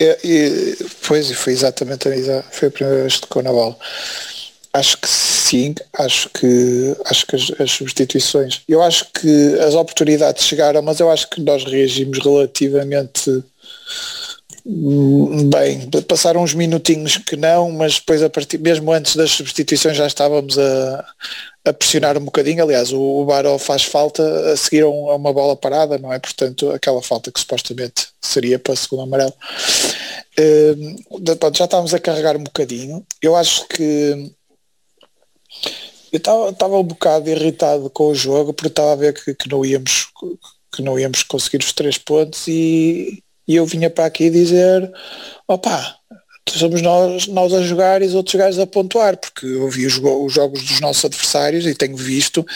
É, e, pois, foi exatamente a, foi a primeira vez que tocou na bola. Acho que sim, acho que, acho que as, as, substituições, eu acho que as oportunidades chegaram, mas eu acho que nós reagimos relativamente bem. Passaram uns minutinhos que não, mas depois a partir, mesmo antes das substituições já estávamos a, a pressionar um bocadinho. Aliás, o, o Baró faz falta a seguir a, um, a, uma bola parada, não é? Portanto, aquela falta que supostamente seria para segundo amarelo. Uh, já estávamos a carregar um bocadinho. Eu acho que eu estava um bocado irritado com o jogo porque estava a ver que, que, não íamos que não íamos conseguir os três pontos e, e eu vinha para aqui dizer opa, somos nós, nós a jogar e os outros gajos a pontuar, porque eu vi os, os jogos dos nossos adversários e tenho visto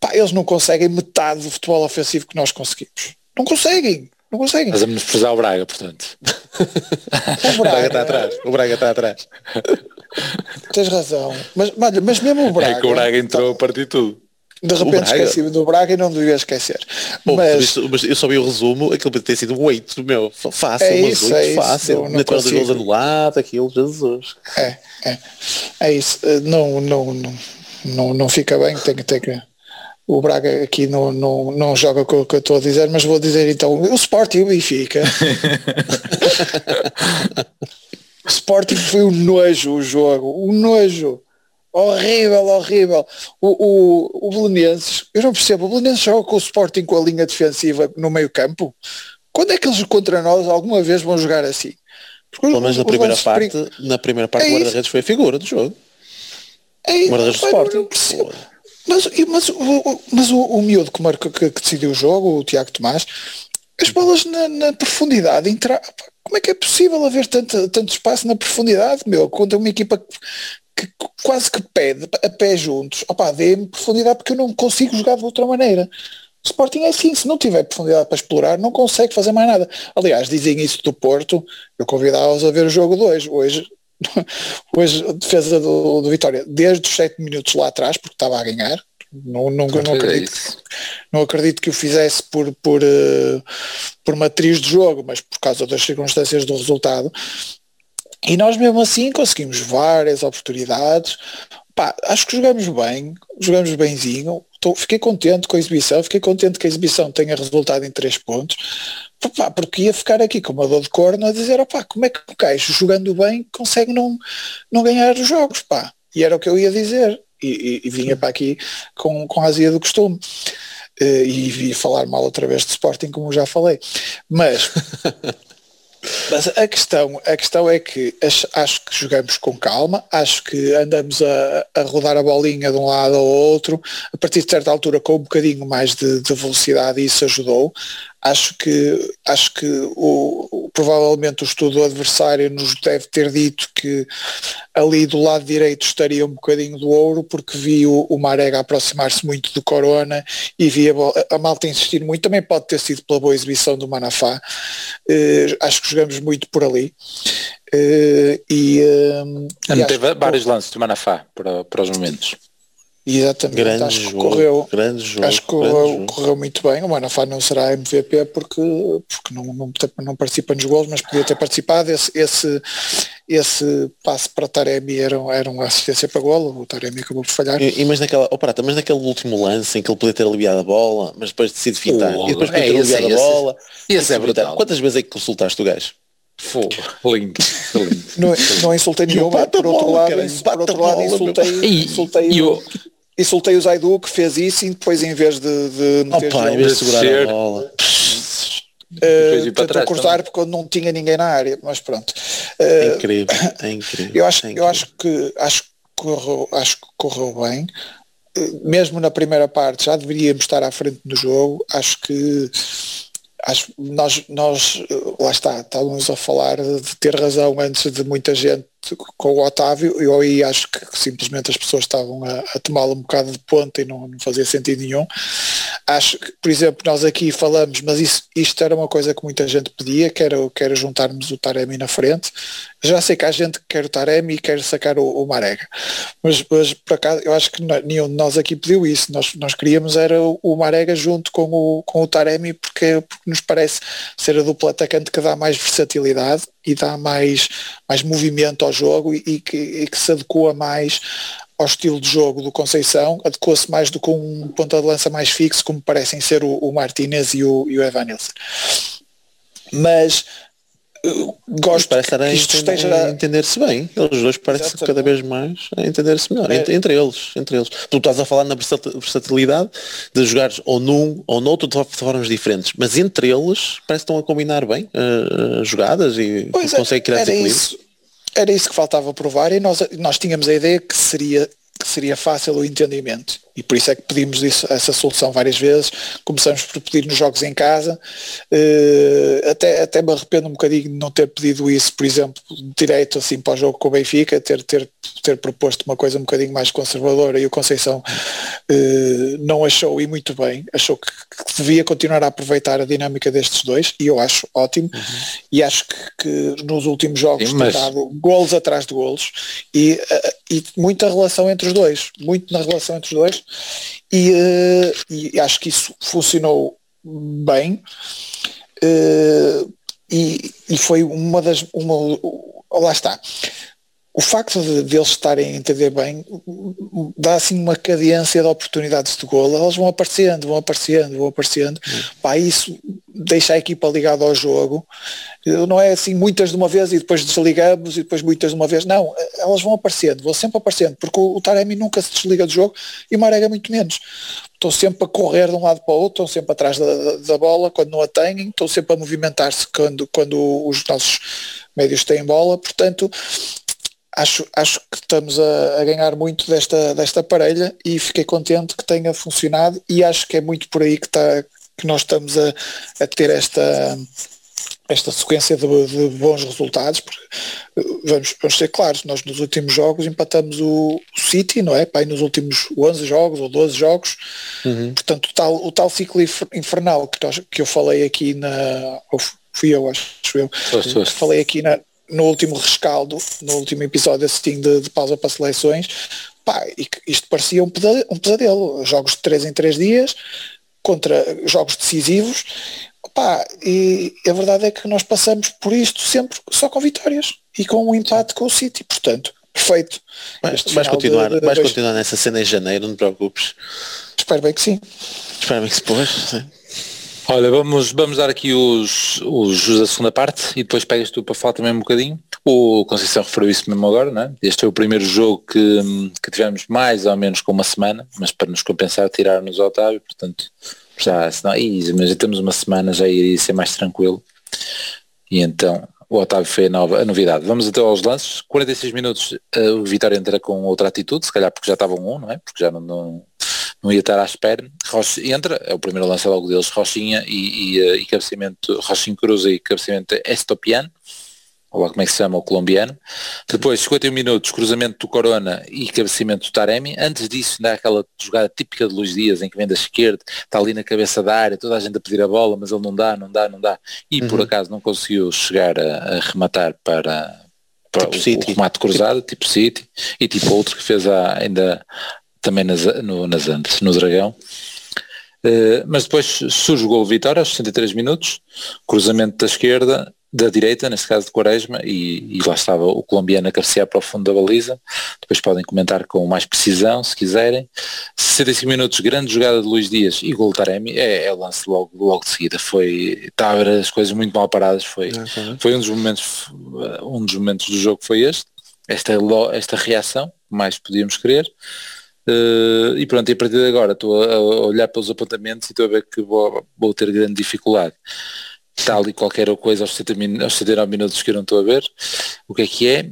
pá, eles não conseguem metade do futebol ofensivo que nós conseguimos. Não conseguem. Não conseguem. Mas a menosprezar o Braga, portanto. o Braga está atrás. O Braga está atrás. Tens razão. Mas, mas mesmo o Braga. É que o Braga entrou a partir de tudo. De repente esqueci do Braga e não devia esquecer. Bom, mas, mas, eu só vi o resumo, aquilo ter sido um 8, meu. Fácil, é isso, mas 8 é fácil. Na dos gols anulados, aquilo, Jesus. É, é. É isso. Eh, não, não, não, não, não fica bem, tem que ter que o Braga aqui não, não, não joga com o que eu estou a dizer, mas vou dizer então, o Sporting e o Benfica. o Sporting foi um nojo o jogo, um nojo. Horrível, horrível. O, o, o Belenenses, eu não percebo, o Belenenses joga com o Sporting com a linha defensiva no meio campo. Quando é que eles contra nós alguma vez vão jogar assim? Porque Pelo menos na primeira parte, na primeira parte é o guarda-redes foi a figura do jogo. É, guarda-redes do Sporting. Mas, mas, o, mas o, o miúdo que, marca, que, que, decidiu o jogo, o Tiago Tomás, as bolas na, na profundidade, entra, como é que é possível haver tanto, tanto espaço na profundidade, meu, contra uma equipa que, que quase que pede a pé juntos, opá, dê-me profundidade porque eu não consigo jogar de outra maneira. O Sporting é assim, se não tiver profundidade para explorar, não consegue fazer mais nada. Aliás, dizem isso do Porto, eu convidava-os a ver o jogo de hoje. Hoje Hoje a defesa do, do Vitória, desde os 7 minutos lá atrás, porque estava a ganhar, não, não, não, é acredito, não acredito que o fizesse por, por, uh, por matriz de jogo, mas por causa das circunstâncias do resultado. E nós mesmo assim conseguimos várias oportunidades. Pá, acho que jogamos bem, jogamos bemzinho. Tô, fiquei contente com a exibição, fiquei contente que a exibição tenha resultado em três pontos opá, porque ia ficar aqui com uma dor de corno a dizer, opá, como é que o Caixo jogando bem consegue não, não ganhar os jogos, pá. E era o que eu ia dizer. E, e, e vinha para aqui com, com a azia do costume. Uh, e vi falar mal outra vez de Sporting, como já falei. Mas, mas a, questão, a questão é que acho, acho, que jogamos com calma, acho que andamos a, a, rodar a bolinha de um lado ao outro, a partir de certa altura com um bocadinho mais de, de velocidade isso ajudou acho que, acho que o, provavelmente o estudo do adversário nos deve ter dito que ali do lado direito estaria um bocadinho do ouro, porque vi o, o Marega aproximar-se muito do Corona e vi a, a malta insistir muito, também pode ter sido pela boa exibição do Manafá, uh, acho que jogamos muito por ali. Uh, e, uh, e teve vários lances de Manafá para, para os momentos. Exatamente, grande acho que jogo, correu, jogo, acho que correu, correu, muito bem. O Manafá não será MVP porque, porque não, não, não participa nos gols, mas podia ter participado. Esse, esse, esse passe para Taremi era, era uma assistência para golo, o Taremi acabou por falhar. E, e mas, naquela, oh, prata, mas naquele último lance em que ele podia ter aliviado a bola, mas depois decide fintar, oh, e depois podia é, ter aliviado a bola. Esse, esse é brutal. Quantas vezes é que consultaste o gajo? Fô, lindo, lindo. Não, não insultei nenhum, por outro lado, por outro lado insultei, insultei, e, o, e soltei o Zaidu que fez isso e depois em vez de, de meter Opa, em vez de segurar a bola Uh, tentou cortar porque não tinha ninguém na área, mas pronto. Uh, é incrível, é incrível. Eu acho, é incrível. eu acho que acho que correu, acho que correu bem. Uh, mesmo na primeira parte já deveríamos estar à frente do jogo. Acho que acho, nós, nós, lá está, estávamos a falar de ter razão antes de muita gente com o Otávio, eu aí acho que simplesmente as pessoas estavam a, a tomá-lo um bocado de ponta e não, não, fazia sentido nenhum. Acho que, por exemplo, nós aqui falamos, mas isso, isto era uma coisa que muita gente pedia, que era, que era juntarmos o Taremi na frente. Já sei que há gente que quer o Taremi e quer sacar o, o Marega, mas, mas por acaso eu acho que nenhum de nós aqui pediu isso. Nós, nós queríamos era o, o Marega junto com o, com o Taremi porque, porque nos parece ser a dupla atacante que dá mais versatilidade e dá mais, mais movimento ao jogo e, e, que, e que se adequa mais ao estilo de jogo do Conceição, adequou-se mais do que um ponta de lança mais fixo, como parecem ser o, o Martínez e o, e o Evanilson. Mas gosto parece que, que isto entender, esteja a entender-se bem. Eles dois parecem cada vez mais a entender-se melhor. É. Entre, entre, eles, entre eles. Tu estás a falar na versatilidade de jogares ou num ou noutro de formas diferentes, mas entre eles parece que estão a combinar bem uh, jogadas e, e é, conseguem criar isso, era isso que faltava provar e nós, nós tínhamos a ideia que seria que seria fácil o entendimento. E por isso é que pedimos isso, essa solução várias vezes, começamos por pedir nos jogos em casa, uh, até, até me arrependo um bocadinho de não ter pedido isso, por exemplo, direito assim para o jogo com o Benfica, ter, ter, ter proposto uma coisa um bocadinho mais conservadora e o Conceição uh, não achou e muito bem, achou que, que, devia continuar a aproveitar a dinâmica destes dois e eu acho ótimo. Uhum. e acho que, que, nos últimos jogos Sim, mas... tem dado golos atrás de golos e, uh, e muita relação entre os dois, muito na relação entre os dois e, uh, e acho que isso funcionou bem uh, e, e, foi uma das uma, lá está o facto de, de eles estarem a entender bem dá assim uma cadência de oportunidades de golo, elas vão aparecendo, vão aparecendo, vão aparecendo, uhum. pá, isso deixa a equipa ligada ao jogo, não é assim muitas de uma vez e depois desligamos e depois muitas de uma vez, não, elas vão aparecendo, vão sempre aparecendo, porque o, o Taremi nunca se desliga do jogo e o Marega muito menos. Estão sempre a correr de um lado para o outro, estão sempre atrás da, da bola quando não a têm, estão sempre a movimentar-se quando, quando os nossos médios têm bola, portanto acho, acho que estamos a, a, ganhar muito desta, desta parelha e fiquei contente que tenha funcionado e acho que é muito por aí que, está, que nós estamos a, a ter esta, esta sequência de, de, bons resultados, porque vamos, vamos ser claros, nós nos últimos jogos empatamos o, o City, não é? Pai, nos últimos 11 jogos ou 12 jogos, uhum. portanto o tal, o tal ciclo infernal que, nós, que eu falei aqui na, fui eu acho eu, falei aqui na, no último rescaldo, no último episódio assim de, de pausa para seleções, pá, isto parecia um pesadelo, um pesadelo, jogos de 3 em 3 dias, contra jogos decisivos, pá, e a verdade é que nós passamos por isto sempre só com vitórias e com um empate com o City, portanto, perfeito. Vais, vais continuar, de, de, vais continuar nessa cena em janeiro, não te preocupes. Espero bem que sim. Espero bem que se pôs, sim. Olha, vamos, vamos dar aqui os, os, os da segunda parte e depois pegas tu para falar também um bocadinho. O Conceição referiu isso mesmo agora, não é? Este é o primeiro jogo que, que tivemos mais ou menos com uma semana, mas para nos compensar tirar-nos o Otávio, portanto, já, senão, mas já temos uma semana, já iria ser mais tranquilo. E então, o Otávio foi a, nova, a novidade. Vamos até aos lances. 46 minutos, o Vitória entra com outra atitude, se calhar porque já estavam um, não é? Porque já não, não não ia estar à espera. Rocha, entra, é o primeiro lance logo deles, Rochinha e, e, eh, e cabeceamento, Rochinho Cruza e cabeceamento Estopiano, ou lá como é que se chama, o colombiano. Depois, 51 minutos, cruzamento do Corona e cabeceamento do Taremi. Antes disso, dá aquela jogada típica de Luís Dias, em que vem da esquerda, está ali na cabeça da área, toda a gente a pedir a bola, mas ele não dá, não dá, não dá. E uhum. por acaso não conseguiu chegar a, a rematar para, para tipo o, City. o remate cruzado, tipo, tipo City, e tipo outro que fez a, ainda também nas, no, nas Andes, no Dragão. Uh, mas depois surge o gol de vitória aos 63 minutos, cruzamento da esquerda, da direita, neste caso de Quaresma, e, e lá estava o colombiano a cabecear para o fundo da baliza. Depois podem comentar com mais precisão, se quiserem. 65 minutos, grande jogada de Luís Dias e gol de Taremi, é, é o lance logo, logo de seguida. Foi, estava ver as coisas muito mal paradas, foi, foi um dos momentos, um dos momentos do jogo foi este, esta, esta reação, mais podíamos querer. Uh, e pronto, e a partir de agora estou a, a, olhar pelos apontamentos e estou a ver que vou, vou ter grande dificuldade. Tal e qualquer coisa aos, 70 min, aos 79 minutos que eu não estou a ver, o que é que é?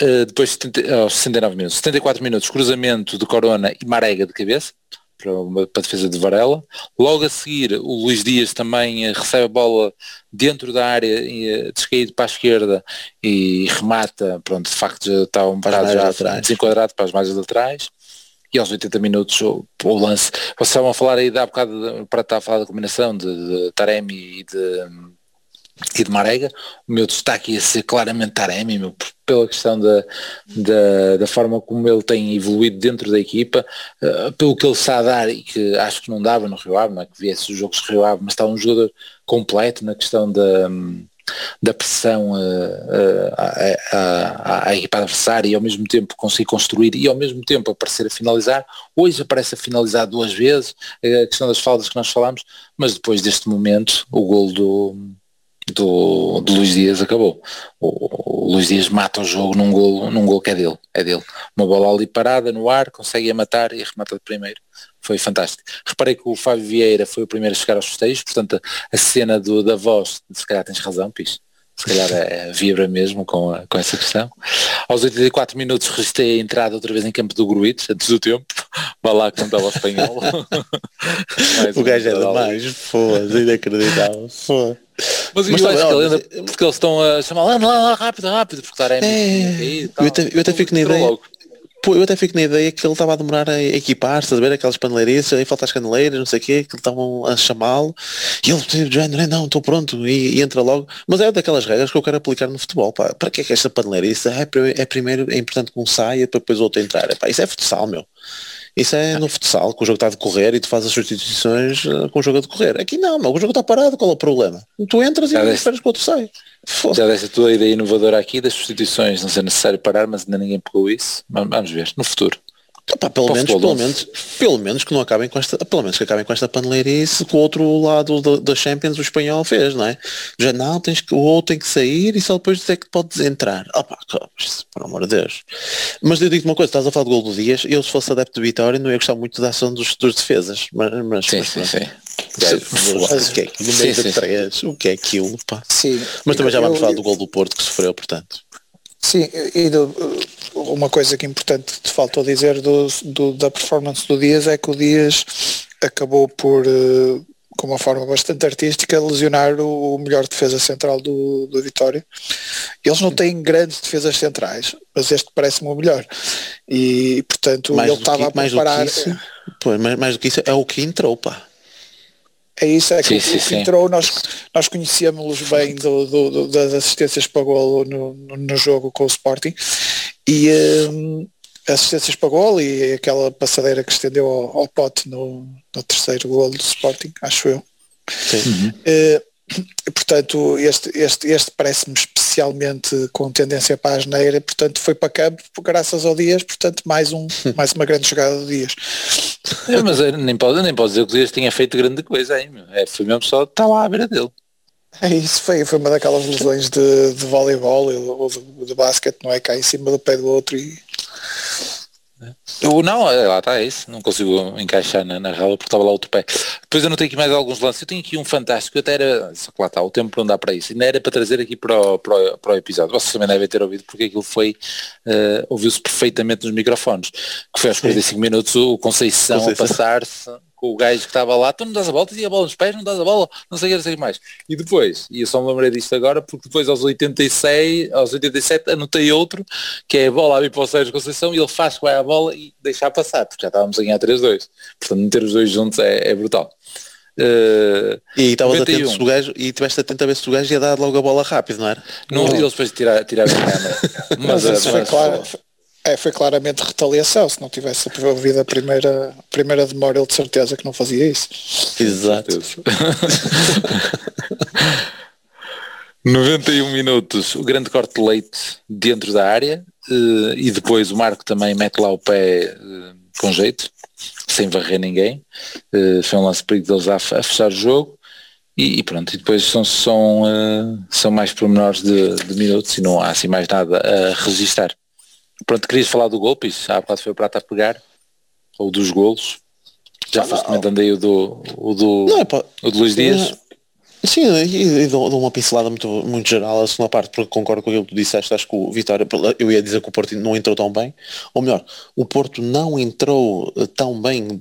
Uh, depois 70, aos 69 minutos, 74 minutos, cruzamento de Corona e Marega de cabeça, para, uma, para a defesa de Varela. Logo a seguir, o Luís Dias também uh, recebe a bola dentro da área, descaído para a esquerda e remata, pronto, de facto já estavam parados já desenquadrado para as margens laterais e aos 80 minutos o, o lance, vocês estavam a falar aí há bocado para estar a falar da combinação de, de Taremi e de, e de Marega, o meu destaque ia ser claramente Taremi, meu, pela questão da, da, da, forma como ele tem evoluído dentro da equipa, uh, pelo que ele está a dar e que acho que não dava no Rio Ave, não é? Que viesse os jogos Rio Ave, mas está um jogador completo na questão da... Um, da pressão uh, à, à, equipa adversária e ao mesmo tempo conseguir construir e ao mesmo tempo aparecer a finalizar. Hoje aparece a finalizar duas vezes, a questão das faltas que nós falamos, mas depois deste momento o gol do, do, do Luís Dias acabou. O, o, Luís Dias mata o jogo num gol, num gol que é dele, é dele. Uma bola ali parada no ar, consegue a matar e remata de primeiro foi fantástico. Reparei que o Fábio Vieira foi o primeiro a chegar aos festejos, portanto a, cena do, da voz, se calhar tens razão, Pis, se calhar é, vibra mesmo com, a, com essa questão. Aos 84 minutos restei a entrada outra vez em campo do Gruites, antes do tempo, vá lá que não estava espanhol. o gajo é demais, foda-se, inacreditável, foda mas, mas, acho que porque eles estão a chamar lá, lá, lá, rápido, rápido, porque estar é, é eu, até, eu até fico na ideia. Logo. Eu até fico na ideia que ele estava a demorar a equipar-se, a ver aquelas paneleiras, aí falta as caneleiras, não sei o quê, que estavam a chamá-lo, e ele, tipo, género, não, estou pronto, e, e, entra logo. Mas é daquelas regras que eu quero aplicar no futebol, pá. Para que é que esta paneleirice? É, é primeiro, é importante que um saia para depois outro entrar. É, pá, isso é futsal, meu. Isso é no futsal, que o jogo está a decorrer e tu fazes as substituições uh, com o jogo a decorrer. Aqui não, mas o jogo está parado, qual é o problema? Tu entras e esperas que o outro sai. Já dessa tua ideia inovadora aqui das substituições, não ser necessário parar, mas ainda ninguém pegou isso. Vamos ver, no futuro. Opa, pelo, menos, pelo, menos, pelo menos que não acabem com esta, pelo menos que acabem com esta paneleirice que o outro lado da Champions o espanhol fez, não é? Já não, tens que, o outro tem que sair e só depois dizer que podes entrar. Opa, por amor de Deus. Mas eu digo uma coisa, estás a falar do gol do Dias, eu se fosse adepto de Vitória não ia gostar muito da ação dos, dos defesas, mas, mas, sim, mas, sim, sim. o que é, no meio sim, de três, o que é aquilo, pá. Sim. Mas também já vamos eu, falar do gol do Porto que sofreu, portanto. Sim, e do, uma coisa que é importante te faltou dizer do, do, da performance do Dias é que o Dias acabou por, uh, com uma forma bastante artística, lesionar o, o melhor defesa central do, do Vitória. Eles não têm grandes defesas centrais, mas este parece-me o melhor. E, portanto, mais ele estava a preparar... Mais do, que isso, pois, mais, mais do que isso é o que entrou, pá. É isso, é que sim, o, sim, que entrou, nós, nós conhecíamos bem do, do, do, das assistências para golo no, no, no, jogo com o Sporting e um, assistências para golo e aquela passadeira que estendeu ao, ao pote no, no terceiro golo do Sporting, acho eu. Uhum. Uh, portanto, este, este, este parece-me especialmente com tendência para a asneira, portanto foi para campo graças ao Dias, portanto mais, um, mais uma grande jogada do Dias. É, mas nem pode, nem pode dizer que o Dias tinha feito grande coisa aí, é, foi mesmo só estar lá à beira dele. É isso, foi, foi uma daquelas lesões de, de voleibol ou de, de basquete, não é? Cá em cima do pé do outro e eu, não, é, lá está, é isso. Não consigo encaixar na, na rala porque estava lá outro pé. Depois eu não tenho aqui mais alguns lances. Eu tenho aqui um fantástico, até era, só que lá está, o tempo não dá para isso. Ainda era para trazer aqui para o, para o, para o episódio. Vocês também devem ter ouvido porque aquilo foi, uh, ouviu-se perfeitamente nos microfones. Que foi aos 45 minutos o Conceição, Conceição. a passar-se com o gajo que estava lá, tu não dás a bola, tinha a bola nos pés, não dás a bola, não sei o que, não sei mais. E depois, e eu só me lembrei disto agora, porque depois aos 86, aos 87 anotei outro, que é a bola a vir para o Sérgio Conceição e ele faz que vai à bola e deixar passar, porque já estávamos a ganhar 3-2. Portanto, meter os dois juntos é, é brutal. Uh, e estavas atento se o gajo e tiveste atento a ver se o gajo ia dar logo a bola rápido, não era? Não, eles depois tirar, tirar a câmera. mas, mas isso foi claro, é, foi claramente retaliação. Se não tivesse havido a primeira, a primeira demora, ele de certeza que não fazia isso. Exato. 91 minutos, o grande corte de leite dentro da área uh, e depois o Marco também mete lá o pé uh, com jeito, sem varrer ninguém. Uh, foi um lance perigoso a, a fechar o jogo. E, e, pronto, e depois são, são, são mais pormenores de, de minutos e não há assim mais nada a registrar. Pronto, querias falar do golpe, há bocado foi o Prata a pegar, ou dos golos. Já ah, foste comentando aí o do, o do, não, é o do Luís Dias. Sim, e, dou, dou, uma pincelada muito, muito geral a segunda parte, porque concordo com aquilo que tu disseste, acho que o Vitória, eu ia dizer que o Porto não entrou tão bem, ou melhor, o Porto não entrou eh, tão bem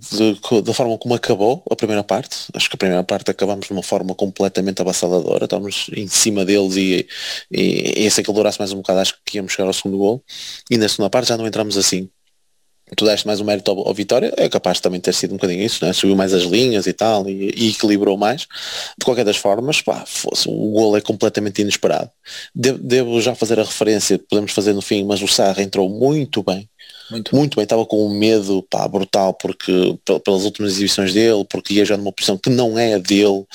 da forma como acabou a primeira parte, acho que a primeira parte acabamos de uma forma completamente avassaladora, estamos em cima deles e, e, e se aquilo durasse mais um bocado acho que íamos chegar ao segundo gol, e na segunda parte já não entramos assim, tu deste mais um mérito ao, ao, Vitória, é capaz de também ter sido um bocadinho isso, né? subiu mais as linhas e tal, e, e equilibrou mais. De qualquer das formas, pá, fosse, o gol é completamente inesperado. Devo, devo já fazer a referência, podemos fazer no fim, mas o Sarra entrou muito bem, muito, muito bem, estava com um medo pá, brutal porque pelas últimas exibições dele, porque ia já numa posição que não é a dele,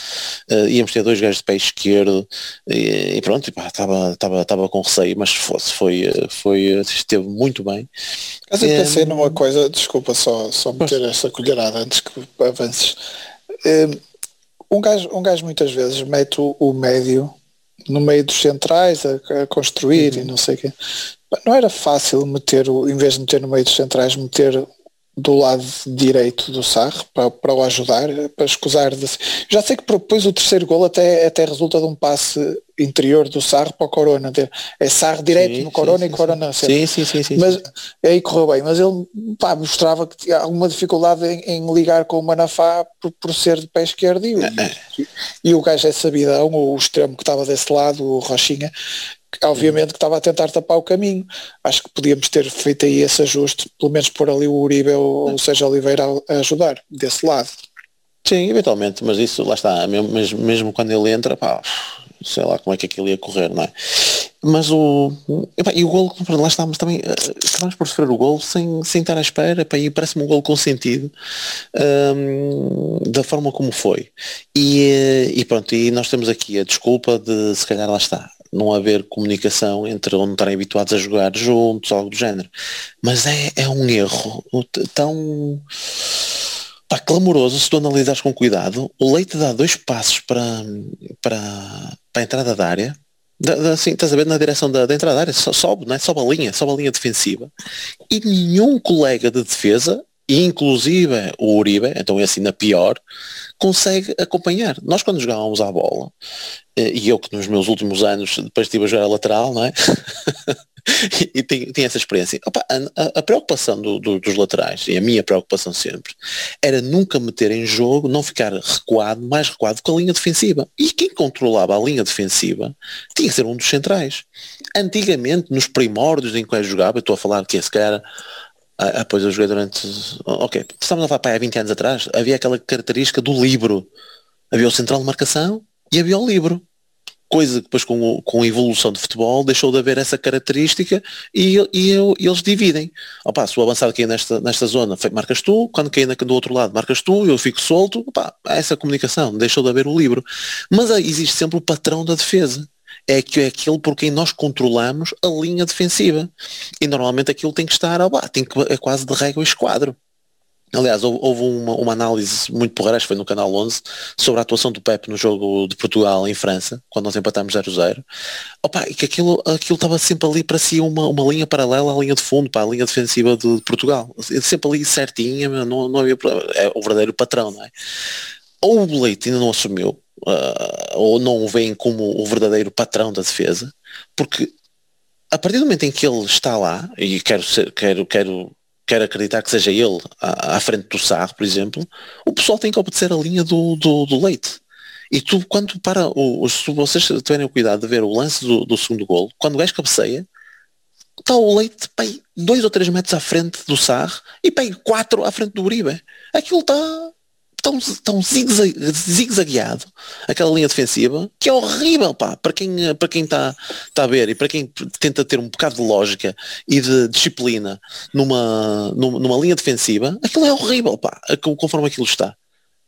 uh, íamos ter dois gajos de pé esquerdo e, e pronto, estava, com receio, mas fosse, foi, foi, esteve muito bem. Mas eu pensei é... numa coisa, desculpa só, só meter essa colherada antes que avances. Um gajo, um gajo muitas vezes mete o, o médio no meio dos centrais a, a construir uhum. e não sei o quê. Não era fácil meter, o, em vez de meter no meio dos centrais, meter do lado direito do Sarre para, para o ajudar, para escusar de... Já sei que depois o terceiro gol até, até resulta de um passe interior do Sarre para o Corona. É Sarre direto sim, no Corona sim, e Corona sim, sim, sim, sim, Mas aí correu bem, mas ele pá, mostrava que tinha alguma dificuldade em, em, ligar com o Manafá por, por ser de pé esquerdo e, é. e, e, o gajo é sabidão, o extremo que estava desse lado, o Rochinha, obviamente que estava a tentar tapar o caminho. Acho que podíamos ter feito aí esse ajuste, pelo menos por ali o Uribe ou, ou seja Oliveira a, ajudar desse lado. Sim, eventualmente, mas isso lá está, mesmo, mesmo quando ele entra, pá, sei lá como é que aquilo ia correr, não é? Mas o. Epá, e o gol, lá estamos também, uh, acabamos por sofrer o gol sem, sem estar à espera, epá, e parece-me um gol com sentido um, da forma como foi. E, eh, e pronto, e nós temos aqui a desculpa de se calhar lá está, não haver comunicação entre onde estarem habituados a jogar juntos, algo do género. Mas é, é um erro tão pá, clamoroso se tu analisares com cuidado. O Leite dá dois passos para, para, para a entrada da área. Da, da, assim, estás a ver na direção da, da entrada da área, sobe, não é? sobe a linha, sobe a linha defensiva e nenhum colega de defesa, inclusive o Uribe, então é assim na pior, consegue acompanhar. Nós quando jogávamos à bola, e eu que nos meus últimos anos depois estive a jogar a lateral, não é? e tenho, tenho, essa experiência. Opa, a, a, preocupação do, do, dos laterais, e a minha preocupação sempre, era nunca meter em jogo, não ficar recuado, mais recuado que a linha defensiva. E quem controlava a linha defensiva tinha que ser um dos centrais. Antigamente, nos primórdios em que eu jogava, eu estou a falar que esse cara ah, ah, pois eu joguei durante. Ok, estamos a falar para há 20 anos atrás, havia aquela característica do livro. Havia o central de marcação e havia o livro coisa que depois com, com a evolução de futebol deixou de haver essa característica e, e, e eles dividem. Opa, se o avançado cair nesta, nesta zona, marcas tu, quando cair do outro lado, marcas tu, eu fico solto, opa, essa comunicação, deixou de haver o livro. Mas existe sempre o patrão da defesa. É, que é aquele por quem nós controlamos a linha defensiva. E normalmente aquilo tem que estar, opa, tem que, é quase de régua e esquadro. Aliás, houve uma, uma análise muito porreira, foi no Canal 11, sobre a atuação do Pepe no jogo de Portugal em França, quando nós empatámos 0-0. Opa, e que aquilo, aquilo estava sempre ali para si uma, uma linha paralela à linha de fundo, para a linha defensiva de, de Portugal. Sempre ali certinha, não, não havia problema. É o verdadeiro patrão, não é? Ou o Leite ainda não assumiu, uh, ou não o vem como o verdadeiro patrão da defesa, porque a partir do momento em que ele está lá, e quero, ser, quero, quero quer acreditar que seja ele à, à, frente do Sarro, por exemplo, o pessoal tem que obedecer a linha do, do, do leite. E tu, quando para, o, se vocês tiverem o cuidado de ver o lance do, do segundo gol, quando o gajo cabeceia, está o leite pai, dois ou três metros à frente do Sarro e pai, quatro à frente do Uribe. Aquilo está tão, tão zigue-zagueado, aquela linha defensiva, que é horrível, pá, para quem para quem está tá a ver e para quem tenta ter um bocado de lógica e de disciplina numa, numa, numa linha defensiva, aquilo é horrível, pá, conforme aquilo está.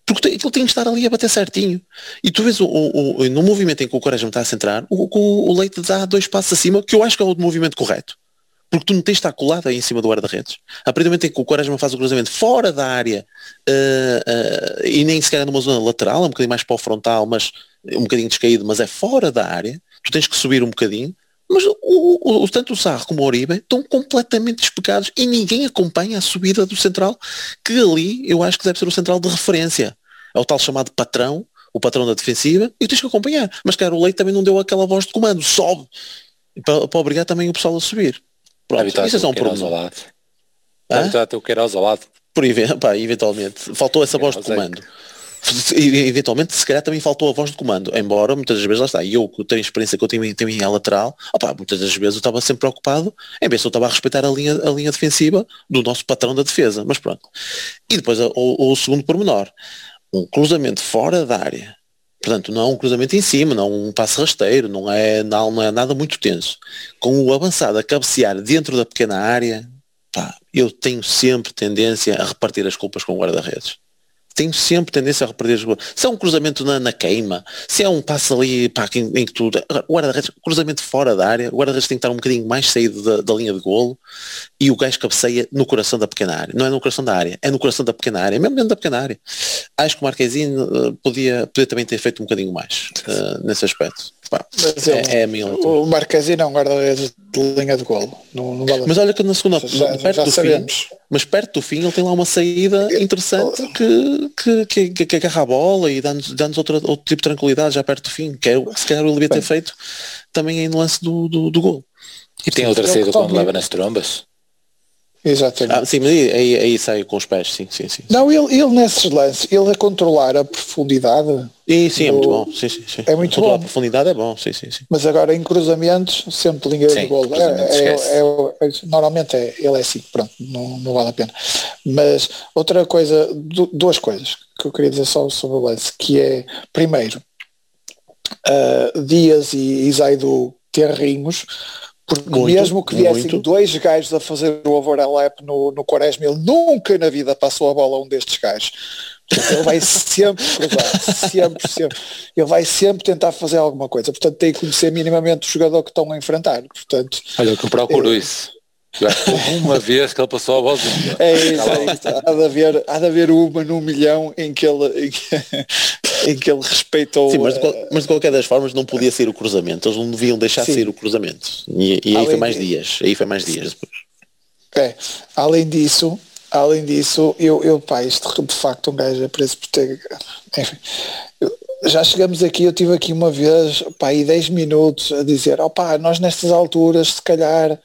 Porque aquilo tem que estar ali a bater certinho. E tu vês o, o, o no movimento em que o Quaresma está a centrar, o, o, o Leite dá dois passos acima, que eu acho que é o movimento correto porque tu não tens de estar colado aí em cima do guarda-redes. A partir do momento em que o Quaresma faz o cruzamento fora da área uh, uh, e nem sequer numa zona lateral, um bocadinho mais para o frontal, mas um bocadinho descaído, mas é fora da área, tu tens que subir um bocadinho, mas o, o, o, tanto o Sarro como o Oribe estão completamente despecados e ninguém acompanha a subida do central, que ali eu acho que deve ser o central de referência. É o tal chamado patrão, o patrão da defensiva, e tens que acompanhar. Mas cara, o Leite também não deu aquela voz de comando, sobe, para, para obrigar também o pessoal a subir. Pronto, isso é só um problema. Habituar-te o Queiroz ao lado. Por pá, eventualmente. Faltou essa voz de comando. E, eventualmente, se calhar também faltou a voz de comando, embora muitas das vezes lá está, eu que tenho experiência que eu tenho, tenho em lateral, opa, muitas das vezes eu estava sempre preocupado em ver se eu estava a respeitar a linha, a linha defensiva do nosso patrão da defesa, mas pronto. E depois o, o segundo pormenor, um cruzamento fora da área, Portanto, não é um cruzamento em cima, não é um passo rasteiro, não é, não, não é nada muito tenso. Com o avançado a cabecear dentro da pequena área, pá, eu tenho sempre tendência a repartir as culpas com o guarda-redes tenho sempre tendência a repartir as bolas. Se é um cruzamento na, na queima, se é um passo ali pá, em, em que tu. O guarda-redes, cruzamento fora da área, o guarda-redes tem que estar um bocadinho mais saído da, da, linha de golo e o gajo cabeceia no coração da pequena área. Não é no coração da área, é no coração da pequena área, mesmo dentro da pequena área. Acho que o Marquezinho uh, podia, podia também ter feito um bocadinho mais uh, nesse aspecto. Pá, é, é, a minha O Marquezine é um guarda-redes de linha de golo. Não, não vale mas olha que na segunda, já, perto já do sabemos. fim, mas perto do fim ele tem lá uma saída interessante que, que, que, que agarra a bola e dá-nos dá outro, outro tipo de tranquilidade já perto do fim, que é, se calhar ele devia ter feito também em lance do, do, do gol. E tem outra saída quando leva nas trombas? Exatamente. Ah, sim, mas aí, aí, aí, sai com os pés, sim, sim, sim. Não, ele, ele nesses lances, ele a controlar a profundidade. E sim, do... é muito bom. Sim, sim, sim. É muito bom. A profundidade é bom, sim, sim, sim. Mas agora em cruzamentos, sempre linha de gol. É, é, é, normalmente é, ele é assim, pronto, não, não vale a pena. Mas outra coisa, duas coisas que eu queria dizer só sobre o lance, que é, primeiro, uh, Dias e, Zaidu terrinhos porque muito, mesmo que viessem muito. dois gajos a fazer o overlap no, no Quaresma, ele nunca na vida passou a bola a um destes gajos. Portanto, ele vai sempre cruzar, sempre, sempre. Ele vai sempre tentar fazer alguma coisa. Portanto, tem que conhecer minimamente o jogador que estão a enfrentar. Portanto, Olha, que eu procuro é, isso. Uma vez que ele passou a bola. É isso, é isso. Há, de haver, há de haver uma num milhão em que ele, em que, em que ele respeitou. Sim, mas de, mas de, qualquer das formas não podia ser o cruzamento. Eles não deviam deixar Sim. ser o cruzamento. E, e aí foi mais de... dias. Aí foi mais dias depois. É. Além disso, além disso, eu, eu pá, isto de facto um gajo é preso por ter. Enfim. Já chegamos aqui, eu tive aqui uma vez, pá, aí 10 minutos a dizer, opá, nós nestas alturas se calhar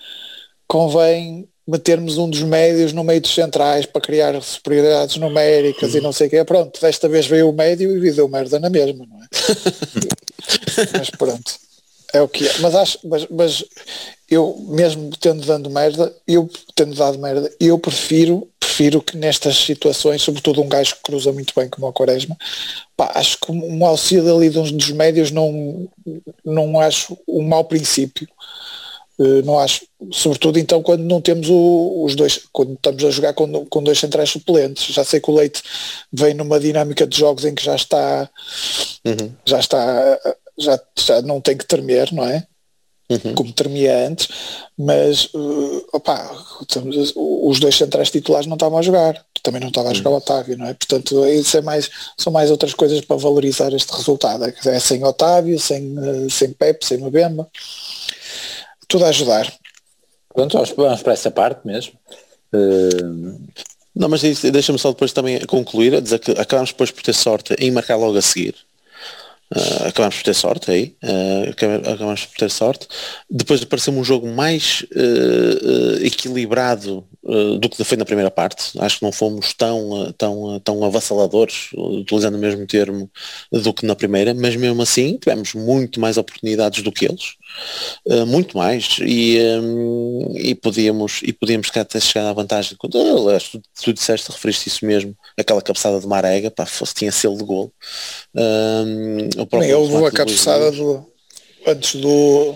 convém metermos um dos médios no meio dos centrais para criar superioridades numéricas uhum. e não sei o que. Pronto, desta vez veio o médio e deu merda na mesma, não é? mas pronto, é o que é. Mas acho, mas, mas eu mesmo tendo dando merda, eu tendo dado merda, eu prefiro, prefiro que nestas situações, sobretudo um gajo que cruza muito bem como o Quaresma, pá, acho que um auxílio ali dos, dos médios não, não acho um mau princípio não acho, sobretudo então quando não temos o, os dois, quando estamos a jogar com, com dois centrais suplentes. Já sei que o Leite vem numa dinâmica de jogos em que já está, uhum. já está, já, já não tem que tremer, não é? Uhum. Como tremia antes, mas uh, opa, estamos, os dois centrais titulares não estavam a jogar, também não estava a jogar uhum. o Otávio, não é? Portanto, isso é mais, são mais outras coisas para valorizar este resultado. É sem Otávio, sem, uh, sem Pepe, sem Mbemba tudo a ajudar. Pronto, vamos, vamos para essa parte mesmo. Uh... Não, mas deixa-me só depois também concluir, a dizer que acabamos depois por ter sorte em marcar logo a seguir. Uh, acabamos por ter sorte aí, uh, acabamos por ter sorte. Depois apareceu-me um jogo mais uh, equilibrado do que foi na primeira parte. Acho que não fomos tão, tão, tão avassaladores, utilizando o mesmo termo, do que na primeira, mas mesmo assim tivemos muito mais oportunidades do que eles. muito mais e, um, e podíamos e podíamos até chegar à vantagem quando tu, tu disseste, referiste isso mesmo aquela cabeçada de Marega, pá, fosse, tinha selo de gol um, o próprio houve uma cabeçada do, antes do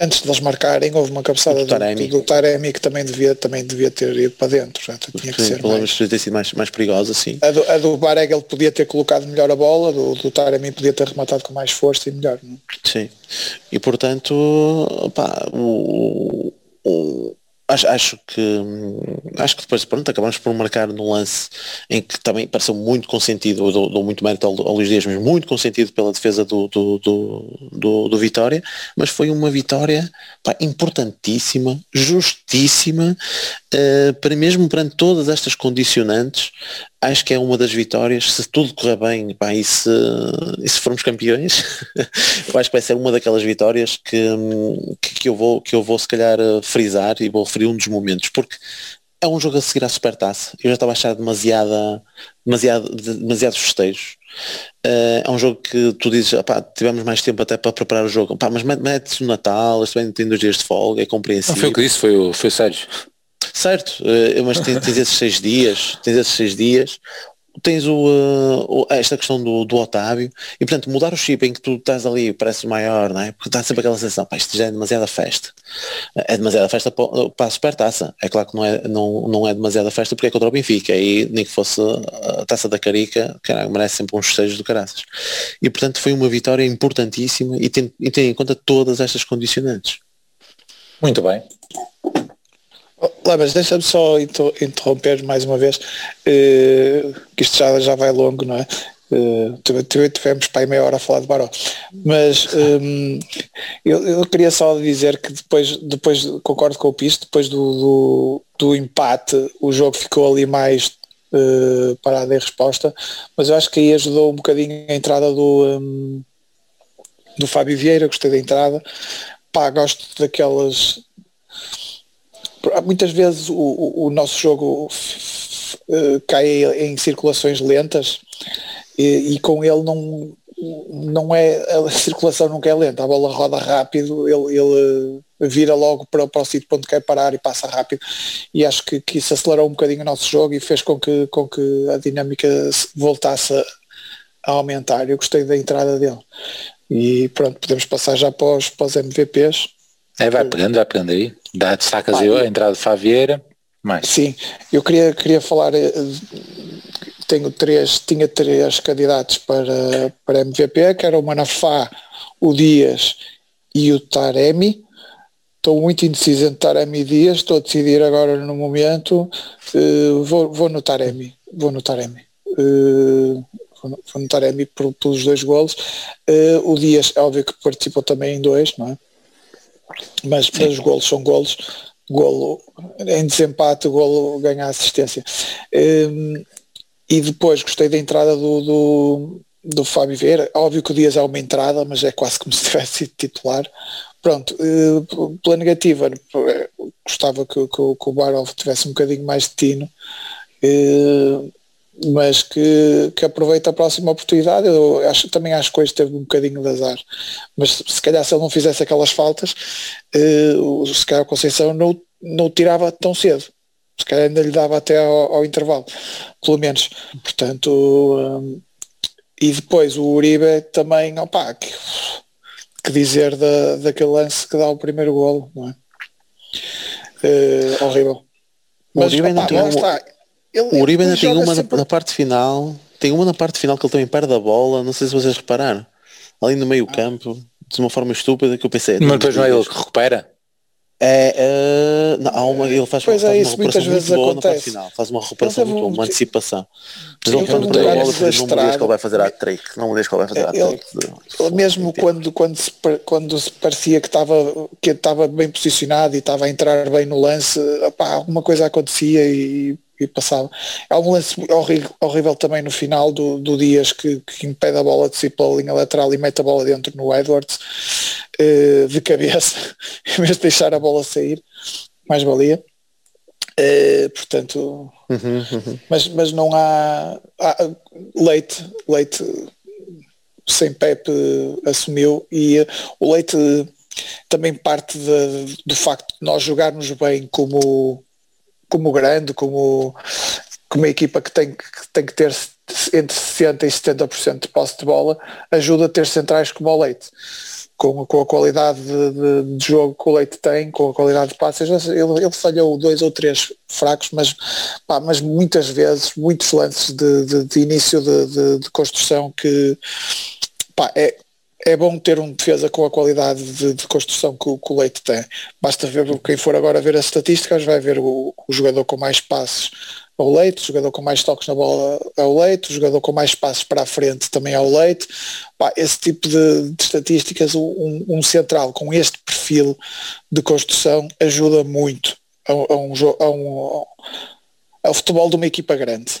antes de eles marcarem houve uma cabeçada do, Taremi. Do, do Taremi que também devia, também devia ter ido para dentro já tinha que ser mais, ter sido mais, mais perigosa assim a do, a do ele podia ter colocado melhor a bola do, do Taremi podia ter rematado com mais força e melhor não? É? sim e portanto pá, o, o Acho, acho, que acho que depois pronto, acabamos por marcar no lance em que também pareceu muito consentido, dou, dou muito mérito ao, ao Luís Dias, mas muito consentido pela defesa do, do, do, do, do Vitória, mas foi uma vitória pá, importantíssima, justíssima, uh, para mesmo perante todas estas condicionantes, acho que é uma das vitórias, se tudo correr bem pá, e, se, e se formos campeões, acho que vai ser uma daquelas vitórias que, que, eu vou, que eu vou se calhar eh, frisar e vou referir um dos momentos, porque é um jogo a seguir à supertaça. Eu já estava a achar demasiada, demasiado, demasiados festejos. Uh, é um jogo que tu dizes, opá, tivemos mais tempo até para preparar o jogo. Opá, mas mete-se no Natal, isto bem tem dois dias de folga, é compreensível. Não foi o que disse, foi o, foi o Sérgio. Certo, uh, mas tens, tens, esses seis dias, tens esses seis dias, tens o, uh, esta questão do, do Otávio e portanto mudar o chip em que tu estás ali parece maior, não é? Porque está sempre aquela sensação, pá, isto já é demasiada festa. É demasiada festa para a supertaça. É claro que não é, não, não é demasiada festa porque é contra o Benfica. E nem que fosse a taça da Carica, que merece sempre uns festejos do caraças. E portanto foi uma vitória importantíssima e tem, e tem em conta todas estas condicionantes. Muito bem. Lá, mas deixa-me só interromper mais uma vez, uh, que isto já, já vai longo, não é? Uh, tivemos para aí meia hora a falar de Baró. Mas um, eu, eu, queria só dizer que depois, depois concordo com o Pisto, depois do, do, do empate o jogo ficou ali mais uh, parado em resposta, mas eu acho que aí ajudou um bocadinho a entrada do, um, do Fábio Vieira, gostei da entrada. Pá, gosto daquelas. Muitas vezes o, o, o nosso jogo uh, cai em circulações lentas e, e, com ele não, não é, a circulação nunca é lenta, a bola roda rápido, ele, ele vira logo para, para o sítio onde quer parar e passa rápido e acho que, que isso acelerou um bocadinho o nosso jogo e fez com que, com que a dinâmica voltasse a, aumentar. Eu gostei da entrada dele. E pronto, podemos passar já para os, para os MVPs. É, vai pegando, vai pegando aí. Dá, destacas aí a entrada de Favieira. Mais. Sim, eu queria, queria falar eh, tenho três, tinha três candidatos para, para MVP, que era o Manafá, o Dias e o Taremi. Estou muito indeciso entre Taremi e Dias, estou a decidir agora no momento, uh, vou, vou no Taremi, vou no Taremi. Uh, vou no Taremi por, pelos dois golos. Uh, o Dias, é óbvio que participou também em dois, não é? Mas, mas os golos são golos golo em desempate, golo ganha assistência. Um, e depois gostei da entrada do, do, do Fábio Vieira. Óbvio que o Dias é uma entrada, mas é quase como se tivesse sido titular. Pronto, uh, pela negativa, eh, gostava que, que, que o Barov tivesse um bocadinho mais de tino, uh, mas que, que aproveite a próxima oportunidade. Eu acho, também acho que hoje teve um bocadinho de azar, mas se calhar se ele não fizesse aquelas faltas, uh, se calhar a Conceição não, não o tirava tão cedo se calhar ainda lhe dava até ao, ao intervalo, pelo menos. Portanto, um, e depois o Uribe também, opá, que, que dizer da, daquele lance que dá o primeiro golo, não é? Uh, horrível. Mas, o Uribe ainda tem uma, está. Ele, o Uribe ainda tem uma sempre... na, na, parte final, tem uma na parte final que ele também perde a bola, não sei se vocês repararam, ali no meio ah. campo, de uma forma estúpida que eu pensei. Mas depois não é ele que recupera? É, uh, não, há uma, ele faz, pois faz é, isso uma muitas vezes acontece. Final, faz uma recuperação muito boa, uma antecipação. Mas ele quando tem a bola, não me diz que ele vai fazer a trick. Não me diz que ele vai fazer a trick. Ele, mesmo quando, quando, se, quando se parecia que estava, que estava bem posicionado e estava a entrar bem no lance, opá, alguma coisa acontecia e e passava. Há um lance horrível, horrível também no final do, do Dias que, que, impede a bola de sair pela linha lateral e mete a bola dentro no Edwards uh, de cabeça, em vez de deixar a bola sair, mais valia. Uh, portanto, uhum, uhum. Mas, mas não há, há, leite, leite sem Pepe assumiu e o leite também parte de, do facto de nós jogarmos bem como como grande, como, como uma equipa que tem, que tem que ter entre 60% e 70% de posse de bola, ajuda a ter centrais como o Leite. Com, com a qualidade de, de, de, jogo que o Leite tem, com a qualidade de passes, ele, ele falhou dois ou três fracos, mas, pá, mas muitas vezes, muitos lances de, de, início de, de, construção que pá, é, é bom ter um defesa com a qualidade de, de construção que o, que o, Leite tem. Basta ver quem for agora ver as estatísticas, vai ver o, o jogador com mais passes ao Leite, o jogador com mais toques na bola ao Leite, o jogador com mais passos para a frente também ao Leite. Pá, esse tipo de, de estatísticas, um, um, central com este perfil de construção ajuda muito a, a um, a um, ao futebol de uma equipa grande.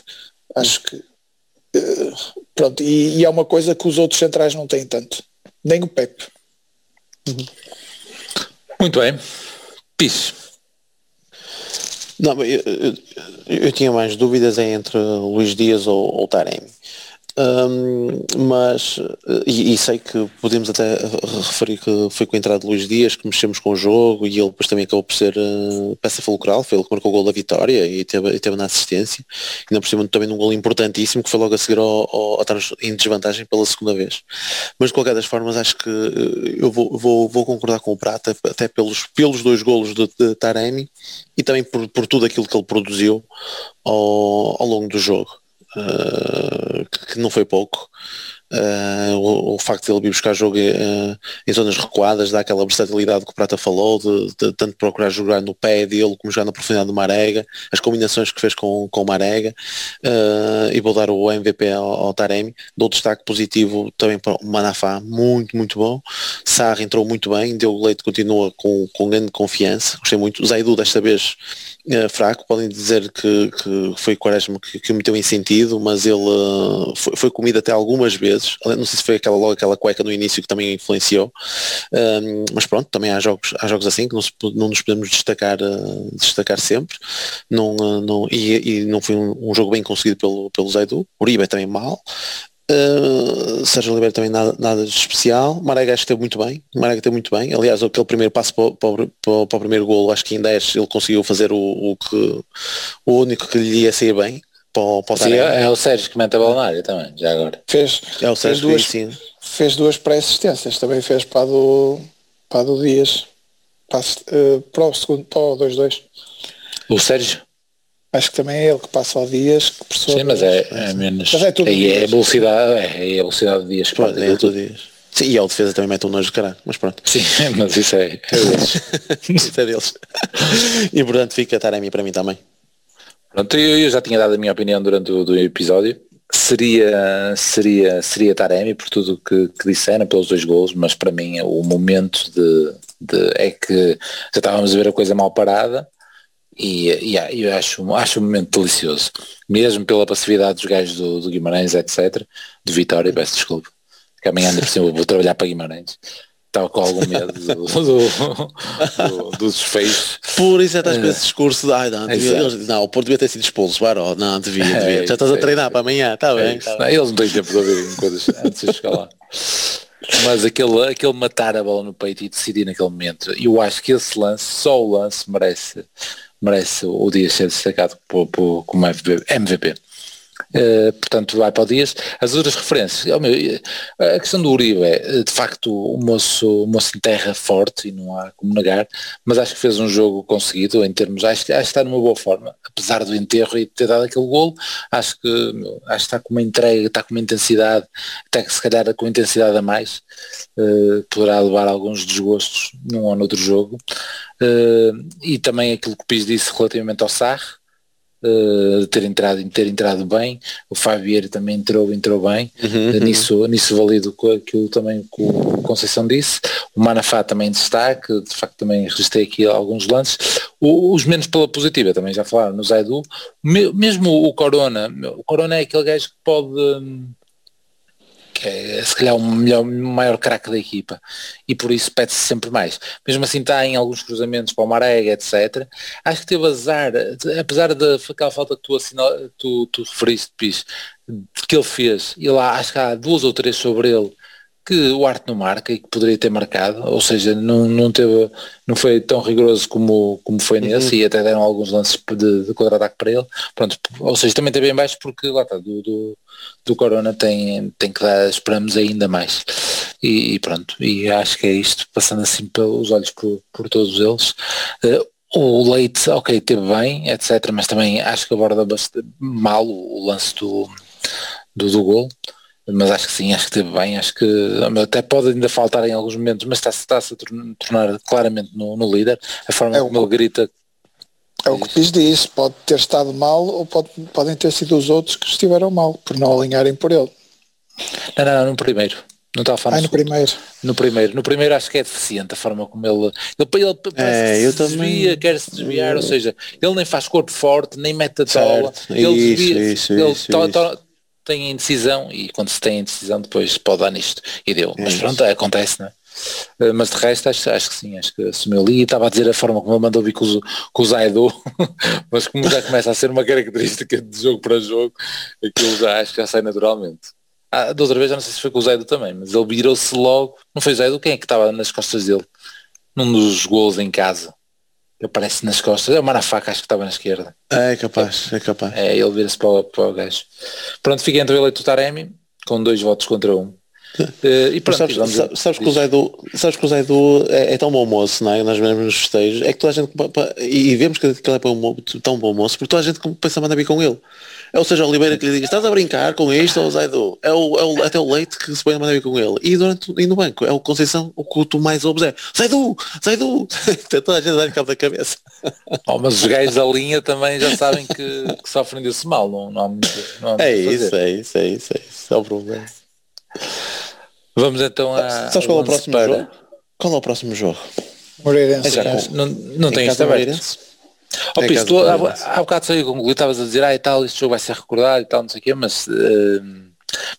Acho que uh, pronto, e, e é uma coisa que os outros centrais não têm tanto nem o Pepe. Uhum. Muito bem. Piso. Não, eu, eu, eu, tinha mais dúvidas entre Luís Dias ou, ou Taremi. Um, mas, e, e, sei que podemos até referir que foi com a entrada de Luís Dias que mexemos com o jogo e ele depois também acabou por ser uh, peça fulcral, foi ele que marcou o gol da vitória e teve, e teve na assistência, e não por cima também num gol importantíssimo que foi logo a seguir ao, ao, em desvantagem pela segunda vez. Mas de qualquer das formas acho que uh, eu vou, vou, vou, concordar com o Prata, até pelos, pelos dois golos de, de Taremi e também por, por tudo aquilo que ele produziu ao, ao longo do jogo. Eh, que não foi pouco. Uh, o, o, facto de ele vir buscar jogo uh, em zonas recuadas dá aquela versatilidade que o Prata falou, de, de, tanto procurar jogar no pé dele como jogar na profundidade do Marega, as combinações que fez com, com o Marega, uh, e vou dar o MVP ao, ao Taremi, dou destaque positivo também para o Manafá, muito, muito bom. Sarra entrou muito bem, Diogo Leite continua com, com grande confiança, gostei muito. Zaidu desta vez fraco, podem dizer que, que foi Quaresma que, que o meteu em sentido, mas ele foi, foi comido até algumas vezes. Não sei se foi aquela, logo aquela cueca no início que também influenciou. Um, mas pronto, também há jogos, há jogos assim que não, se, não nos podemos destacar, uh, destacar sempre. Não, uh, não, e, e, não foi um, um, jogo bem conseguido pelo, pelo Zaidu. Uribe também mal. Uh, Sérgio Oliveira também nada, nada de especial. Marega acho que esteve muito bem. Marega esteve muito bem. Aliás, aquele primeiro passo para, para, para, para o primeiro golo, acho que em 10 ele conseguiu fazer o, o, que, o único que lhe ia sair bem para, para o Sim, é, é, o Sérgio que mete a bola na área também, já agora. Fez, é o Sérgio fez duas, sim. fez duas pré-assistências, também fez para do, para do Dias, para, uh, para o segundo, para o 2-2. O Sérgio? Acho que também é ele que passa ao Dias, que Sim, mas é, é menos. Mas é tudo aí é a velocidade, é, é a velocidade de Dias. Pronto, é tudo Dias. Sim, e a defesa também mete um nojo de caralho, mas pronto. Sim, mas isso é, é deles. isso é deles. e portanto fica Taremi para mim também. Pronto, eu, já tinha dado a minha opinião durante o episódio. Seria, seria, seria Taremi por tudo que, que disseram, pelos dois gols, mas para mim o momento de, de, é que já estávamos a ver a coisa mal parada e, e eu acho, acho um momento delicioso, mesmo pela passividade dos gajos do, do Guimarães, etc. De Vitória, peço desculpa, que amanhã ainda por cima vou trabalhar para Guimarães estava com algum medo do, do, do, do desfecho. Por isso é estás com esse discurso de, ai, não, devia, eles, não, o Porto devia ter sido expulso, Baró, não, devia, é, devia. Já estás a treinar para amanhã, está é bem. Tá não, eles não têm tempo de ouvir coisas antes de chegar lá. Mas aquele, aquele matar a bola no peito e decidir naquele momento, eu acho que esse lance, só o lance merece, merece o dia ser destacado por, por, como MVP. Uh, portanto vai para o Dias. As outras referências, oh, meu, eh, a questão do Uribe é, de facto, o moço, o moço enterra forte e não há como negar, mas acho que fez um jogo conseguido em termos, acho, acho que está numa boa forma, apesar do enterro e ter dado aquele golo, acho que, meu, acho que está com uma entrega, está com uma intensidade, até que se calhar com intensidade a mais, uh, poderá levar alguns desgostos num ou noutro jogo. Uh, e também aquilo que o Pis disse relativamente ao Sarre, uh, ter entrado ter entrado bem. O Fabier também entrou entrou bem. Uhum, uh, nisso nisso valido com aquilo também que o Conceição disse. O Manafá também destaque. De facto também registrei aqui alguns lances. O, os menos pela positiva também já falaram no Zaidu. Mesmo o Corona o Corona é aquele gajo que pode hum, que é se calhar o melhor, maior craque da equipa e por isso pede-se sempre mais. Mesmo assim está em alguns cruzamentos para o Marega, etc. Acho que teve azar, apesar daquela falta que tu, assinal, tu, tu referiste, Pis, que ele fez, e lá acho que há duas ou três sobre ele que o Arte não marca e que poderia ter marcado, ou seja, não, não, teve, não foi tão rigoroso como, como foi nesse uhum. e até deram alguns lances de, de contra-ataque para ele. Pronto, ou seja, também está bem baixo porque lá está, do, do, do, Corona tem, tem que dar, esperamos ainda mais. E, e, pronto, e acho que é isto, passando assim pelos olhos por, por todos eles. Uh, o Leite, ok, teve bem, etc, mas também acho que aborda bastante mal o lance do, do, do gol mas acho que sim, acho que esteve bem, acho que até pode ainda faltar em alguns momentos, mas está-se está a tornar claramente no, no, líder, a forma é como ele grita. É o que diz disso, pode ter estado mal ou pode, podem ter sido os outros que estiveram mal, por não alinharem por ele. Não, não, no primeiro. Não estava a falar no, no primeiro. No primeiro. No primeiro acho que é deficiente a forma como ele. Ele, ele é, eu se também... desvia, quer se desviar, ou seja, ele nem faz corpo forte, nem mete a tola. Ele isso, desvia, isso, ele isso, to, to, tem indecisão e quando se tem indecisão depois pode dar nisto e deu. Mas é pronto, acontece, não é? Eh, mas de resto acho, acho que sim, acho que assumiu ali e estava a dizer a forma como ele mandou vir com, o, com o Zaido, mas como já começa a ser uma característica de jogo para jogo, aquilo já acho que já sai naturalmente. Ah, da outra vez já não sei se foi com o Zaido também, mas ele virou-se logo, não foi o Zaido, quem é que estava nas costas dele? Num dos gols em casa aparece nas costas. É o Marafaca, acho que estava na esquerda. É, capaz, é, capaz. É, ele vira-se para, para o gajo. Pronto, fica entre ele e o Taremi, com dois votos contra um. Uh, e pronto, sabes, sabes, sabes, que o Zaidu, sabes que o Zaidu é, é tão bom moço, não é? Nós vemos nos festejos, é que toda a gente, e vemos que ele é tão bom moço, porque toda a gente pensa mandar vir com ele. É o Sérgio Oliveira que lhe diga, estás a brincar com isto ou Zaidu? É o, é o, até o Leite que se põe a mandar com ele. E, durante, e no banco, é o Conceição, o que tu mais ouves é Zaidu, Zaidu. Toda a gente dar cabo da cabeça. Oh, mas os gajos da linha também já sabem que, que sofrem desse mal, não, não há muito, não há é, isso, é isso, é isso, é isso, é o problema. Vamos então a. Sabes qual é o próximo para... jogo? Qual é o próximo jogo? Moreirense. É já, não, não tem isto aberto. Oh, Pisto, tu, há, há bocado saiu concluir, estavas a dizer, ah e tal, este jogo vai ser recordado e tal, não sei o quê, mas uh,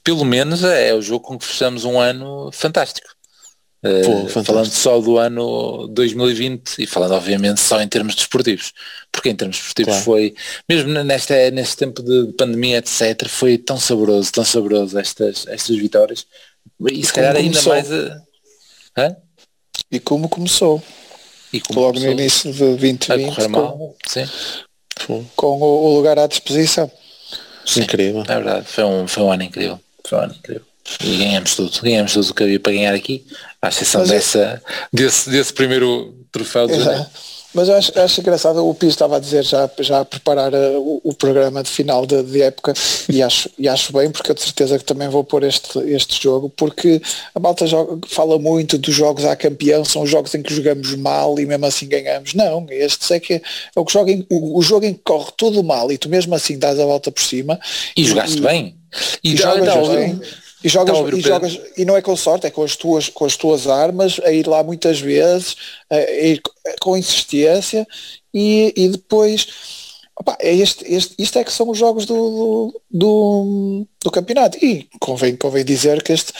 pelo menos é, é, o jogo com que fechamos um ano fantástico. Uh, Pô, fantástico. Falando só do ano 2020 e falando obviamente só em termos desportivos, porque em termos desportivos claro. foi, mesmo nesta, neste tempo de pandemia, etc., foi tão saboroso, tão saboroso estas, estas vitórias, e, e se calhar ainda mais... Uh, e como começou? E como Logo no início de 2020 com, sim. com o, o, lugar à disposição. Sim, incrível. É verdade, foi um, foi um ano incrível. Foi um ano incrível. E ganhamos tudo, ganhamos tudo o que havia para ganhar aqui, à exceção dessa, desse, desse primeiro troféu de mas eu acho, acho engraçado, o Pires estava a dizer já, já a preparar uh, o, o, programa de final de, de, época e acho, e acho bem porque eu de certeza que também vou pôr este, este jogo porque a malta joga, fala muito dos jogos à campeão, são os jogos em que jogamos mal e mesmo assim ganhamos. Não, este é que é, é o, que joga em, o, o, jogo em que corre tudo mal e tu mesmo assim dás a volta por cima. E, e jogaste e, bem. E, e jogas bem. E jogas, e jogas, e não é com sorte, é com as tuas, com as tuas armas, a ir lá muitas vezes, a ir com insistência e, e depois opa, é este, este, isto é que são os jogos do, do, do, campeonato. E convém, convém dizer que este,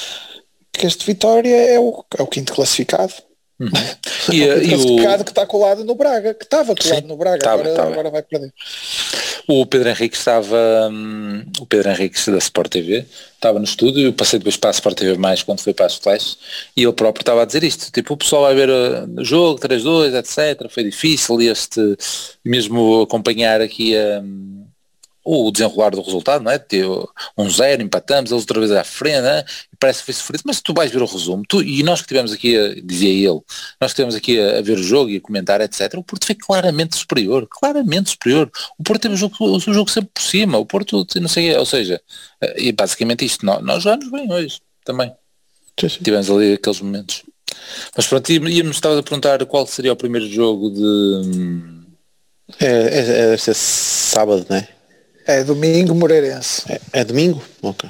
que este Vitória é o, é o quinto classificado. Uhum. E, o quinto classificado o... que está colado no Braga, que estava colado Sim, no Braga, tava, agora, tava. agora vai perder. O Pedro Henrique estava, hum, o Pedro Henrique da Sport TV, estava no estúdio, eu passei depois para a Sport TV mais quando foi para as Flash, e ele próprio estava a dizer isto, tipo, o pessoal vai ver uh, o jogo, 3-2, etc, foi difícil, este, mesmo acompanhar aqui a... Um, o desenrolar do resultado, não é? Teu um zero, empatamos, eles outra vez à frente, é? parece que foi sofrido, mas tu vais ver o resumo, tu, e nós que tivemos aqui, a, dizia ele, nós que tivemos aqui a, a, ver o jogo e a comentar, etc., o Porto foi claramente superior, claramente superior. O Porto teve o jogo, o jogo sempre por cima, o Porto, não sei, ou seja, eh, e basicamente isto, nós, nós jogamos bem hoje, também. Sim, sim. Tivemos ali aqueles momentos. Mas pronto, íamos, estava a perguntar qual seria o primeiro jogo de... É, é, é deve ser sábado, não é? É domingo Moreirense. É, é domingo? Ok.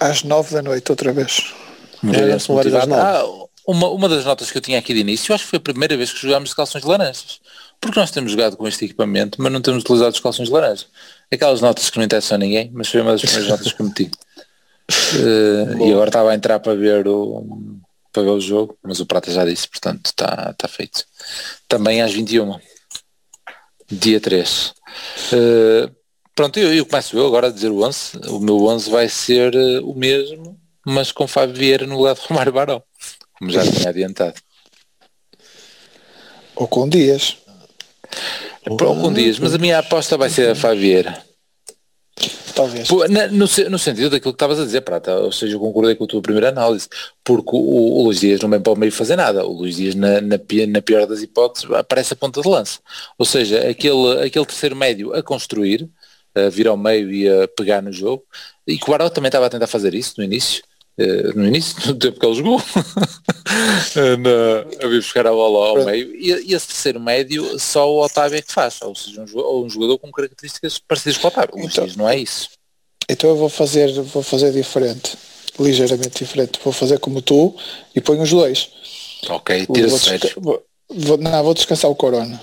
Às nove da noite outra vez. Moreirense é, ah, uma, uma das notas que eu tinha aqui de início, eu acho que foi a primeira vez que jogámos de calções laranjas. Porque nós temos jogado com este equipamento, mas não temos utilizado os calções laranja. Aquelas notas que não interessam a ninguém, mas foi uma das primeiras notas que meti. Uh, e agora estava a entrar para ver o para ver o jogo, mas o Prata já disse, portanto está tá feito. Também às 21. Dia 3. Uh, Pronto, eu, eu começo eu agora a dizer o 11. O meu 11 vai ser uh, o mesmo, mas com Fábio Vieira no lugar de Romário Barão, como já tinha adiantado. Ou com Dias. Ou com Dias, mas a minha aposta vai ser a Fábio Vieira. Talvez. no, no, sentido daquilo que estavas a dizer, Prata, ou seja, eu concordei com a tua primeira análise, porque o, o, o Luís Dias não vem para o meio fazer nada, o Luís Dias na, na, na, pior das hipóteses aparece a ponta de lança, ou seja, aquele, aquele terceiro médio a construir, a vir ao meio e a pegar no jogo. E que o Baró também estava a tentar fazer isso no início. Uh, no início, no tempo que ele jogou, na, a vir buscar a bola ao meio, e, e, esse terceiro médio só o Otávio é que faz, ou seja, um jogador, um jogador com características parecidas com o Otávio. Então, não é isso. Então eu vou fazer, vou fazer diferente, ligeiramente diferente. Vou fazer como tu e ponho os dois. Ok, tira vou, vou, vou, não, vou descansar o Corona.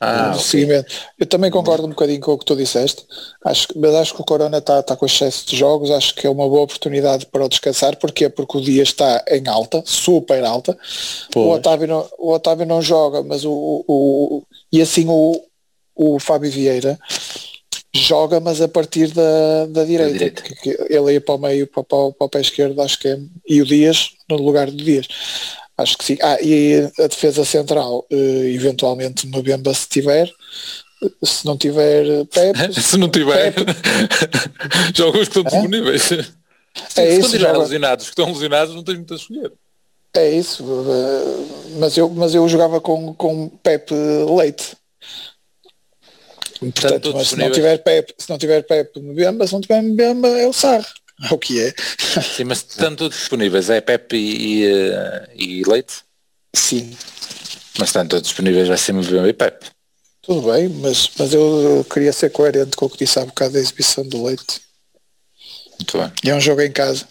Ah, okay. seguimento. Eu também concordo um bocadinho com o que tu disseste, acho, mas acho que o Corona está tá com excesso de jogos, acho que é uma boa oportunidade para o descansar, porque Porque o dia está em alta, super alta, o Otávio, não, o Otávio não joga, mas o, o, o e assim o, o Fábio Vieira joga, mas a partir da, da direita, da direita. ele ia para o meio, para, para, para o pé esquerdo, acho que é, e o Dias no lugar do Dias. Acho que sim. Ah, e a defesa central, uh, eventualmente Mbemba se tiver, se não tiver Pepe. se não tiver, jogos que estão disponíveis. É se isso, se joga... lesionados, que estão lesionados, não tens muito a escolher. É isso, mas eu, mas eu jogava com, com Pepe Leite. Portanto, mas se não tiver Pep, se não tiver Pep Mbemba, se não tiver Mbemba é o Sarre. É o que é. Sim, mas estão todos disponíveis, é Pep e, e, eh, e Leite? Sim. Mas estão todos disponíveis, vai ser Mbemba e Pep. Tudo bem, mas, mas eu, eu, queria ser coerente com o que disse há bocado da exibição do Leite. Muito bem. E é um jogo em casa.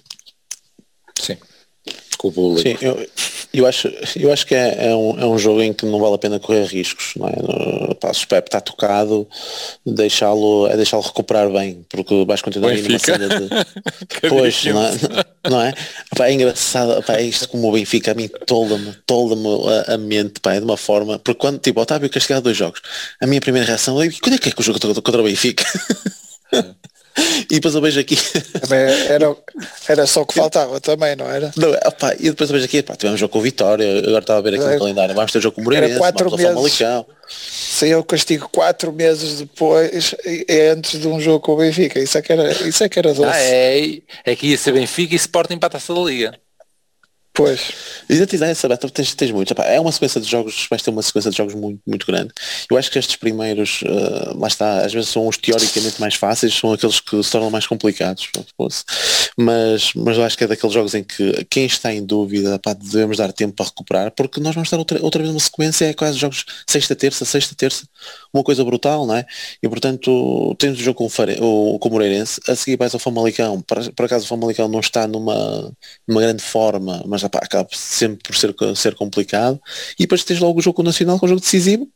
Sim. Com o público. Sim, eu, eu, acho, eu acho que é, é, um, é um jogo em que não vale a pena correr riscos. Não é? Pá, se o Pepe está tocado, deixá-lo é deixá-lo recuperar bem, porque vais continuar aí numa cena de. pois, não é? Não é? Pá, é engraçado, pá, é isto como o Benfica a mim tolda-me, tolda-me a, a, mente, pá, é de uma forma. Porque quando tipo, Otávio Castigado dois jogos, a minha primeira reação é quando é que é que o jogo contra, contra o Benfica? E depois eu vejo aqui. Era, era só o que faltava também, não era? Não, opa, e depois eu vejo aqui, pá, tivemos jogo com o Vitória, agora estava a ver aqui é. no calendário, vamos ter jogo com o Moreirense, quatro meses. Saiu o castigo quatro meses depois, é antes de um jogo com o Benfica. Isso é que era, isso é que era doce. Ah, é, é que ia ser Benfica e Sporting para a taça da Liga. Pois. Identidade essa beta tens, tens muito. é uma sequência de jogos, vais ter uma sequência de jogos muito, muito grande. Eu acho que estes primeiros, uh, lá está, às vezes são os teoricamente mais fáceis, são aqueles que se tornam mais complicados. Mas, mas eu acho que é daqueles jogos em que quem está em dúvida, pá, devemos dar tempo para recuperar, porque nós vamos estar outra, outra vez uma sequência, é quase jogos sexta, terça, sexta, terça, uma coisa brutal, não é? E portanto temos o jogo com o, Fare, o, com o Moreirense, a seguir vais ao Famalicão, por, por acaso o Famalicão não está numa, numa grande forma, mas opa, acaba sempre por ser, ser complicado. E depois tens logo o jogo nacional, com o jogo decisivo,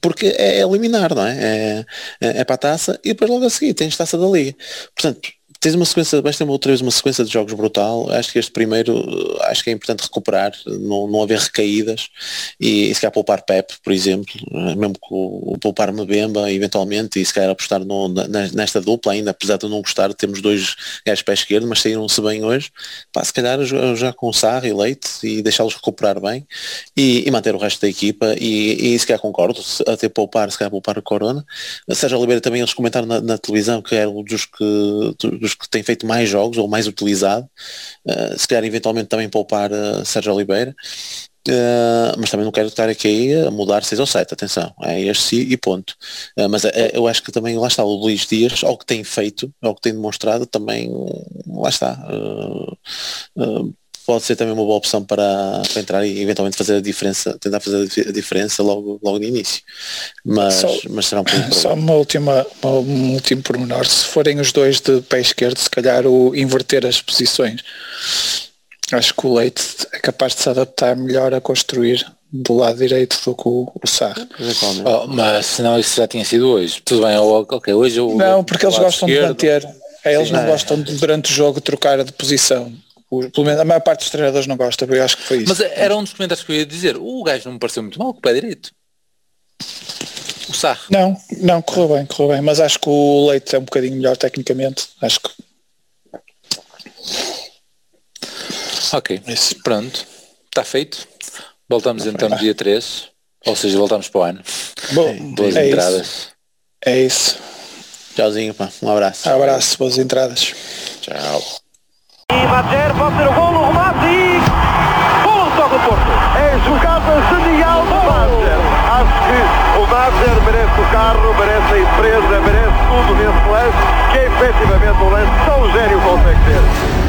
porque é eliminar, não é? É, é, é para a taça e depois logo a seguir tens taça da liga. Portanto, tens uma sequência, vais ter outra vez uma sequência de jogos brutal. Acho que este primeiro, acho que é importante recuperar, não, não haver recaídas e, e se calhar poupar Pep, por exemplo, mesmo com poupar Mbemba eventualmente e se calhar apostar no, nesta dupla ainda, apesar de eu não gostar, temos dois gajos pé esquerdo, mas saíram-se bem hoje. Pá, se calhar já com Sarra e Leite e deixá-los recuperar bem e, e, manter o resto da equipa e, e se calhar concordo, até poupar, se calhar poupar a Corona. Sérgio Oliveira também eles comentaram na, na televisão que era um dos que dos que tem feito mais jogos ou mais utilizado, uh, se calhar eventualmente também poupar uh, Sérgio Oliveira, Uh, mas também não quero estar aqui a mudar 6 ou 7, atenção, é este e ponto. Mas eu acho que também lá está o Luís Dias, ao que tem feito, ao que tem demonstrado, também lá está. Pode ser também uma boa opção para, para, entrar e eventualmente fazer a diferença, tentar fazer a diferença logo, logo no início. Mas, só, mas será um pouco Só uma última, um último pormenor, se forem os dois de pé esquerdo, se calhar o inverter as posições. Acho que o Leite é capaz de se adaptar melhor a construir do lado direito do que o, o Sarre. Oh, mas senão isso já tinha sido hoje. Tudo bem, ok, hoje eu, Não, porque eles gostam esquerdo. de manter. Eles Sim, não, não é. gostam de, durante o jogo trocar de posição pelo menos a maior parte dos treinadores não gosta, eu acho que foi isso. Mas era um dos comentários que eu ia dizer. O gajo não me pareceu muito mal com o pé direito. O Sarro. Não, não, correu bem, correu bem. Mas acho que o Leite é um bocadinho melhor tecnicamente. Acho que. Ok, isso. pronto. Está feito. Voltamos então no dia 3. Ou seja, voltamos para o ano. Bom, boas é entradas. Isso. É isso. Tchauzinho, pá. Um abraço. Um abraço, boas entradas. Tchau. E Badger pode ter o gol o remate e... Golo só do Porto. É jogada genial do Badger. Acho que o Badger merece o carro, merece a empresa, merece tudo nesse lance, que é efetivamente um lance tão gênio consegue ter.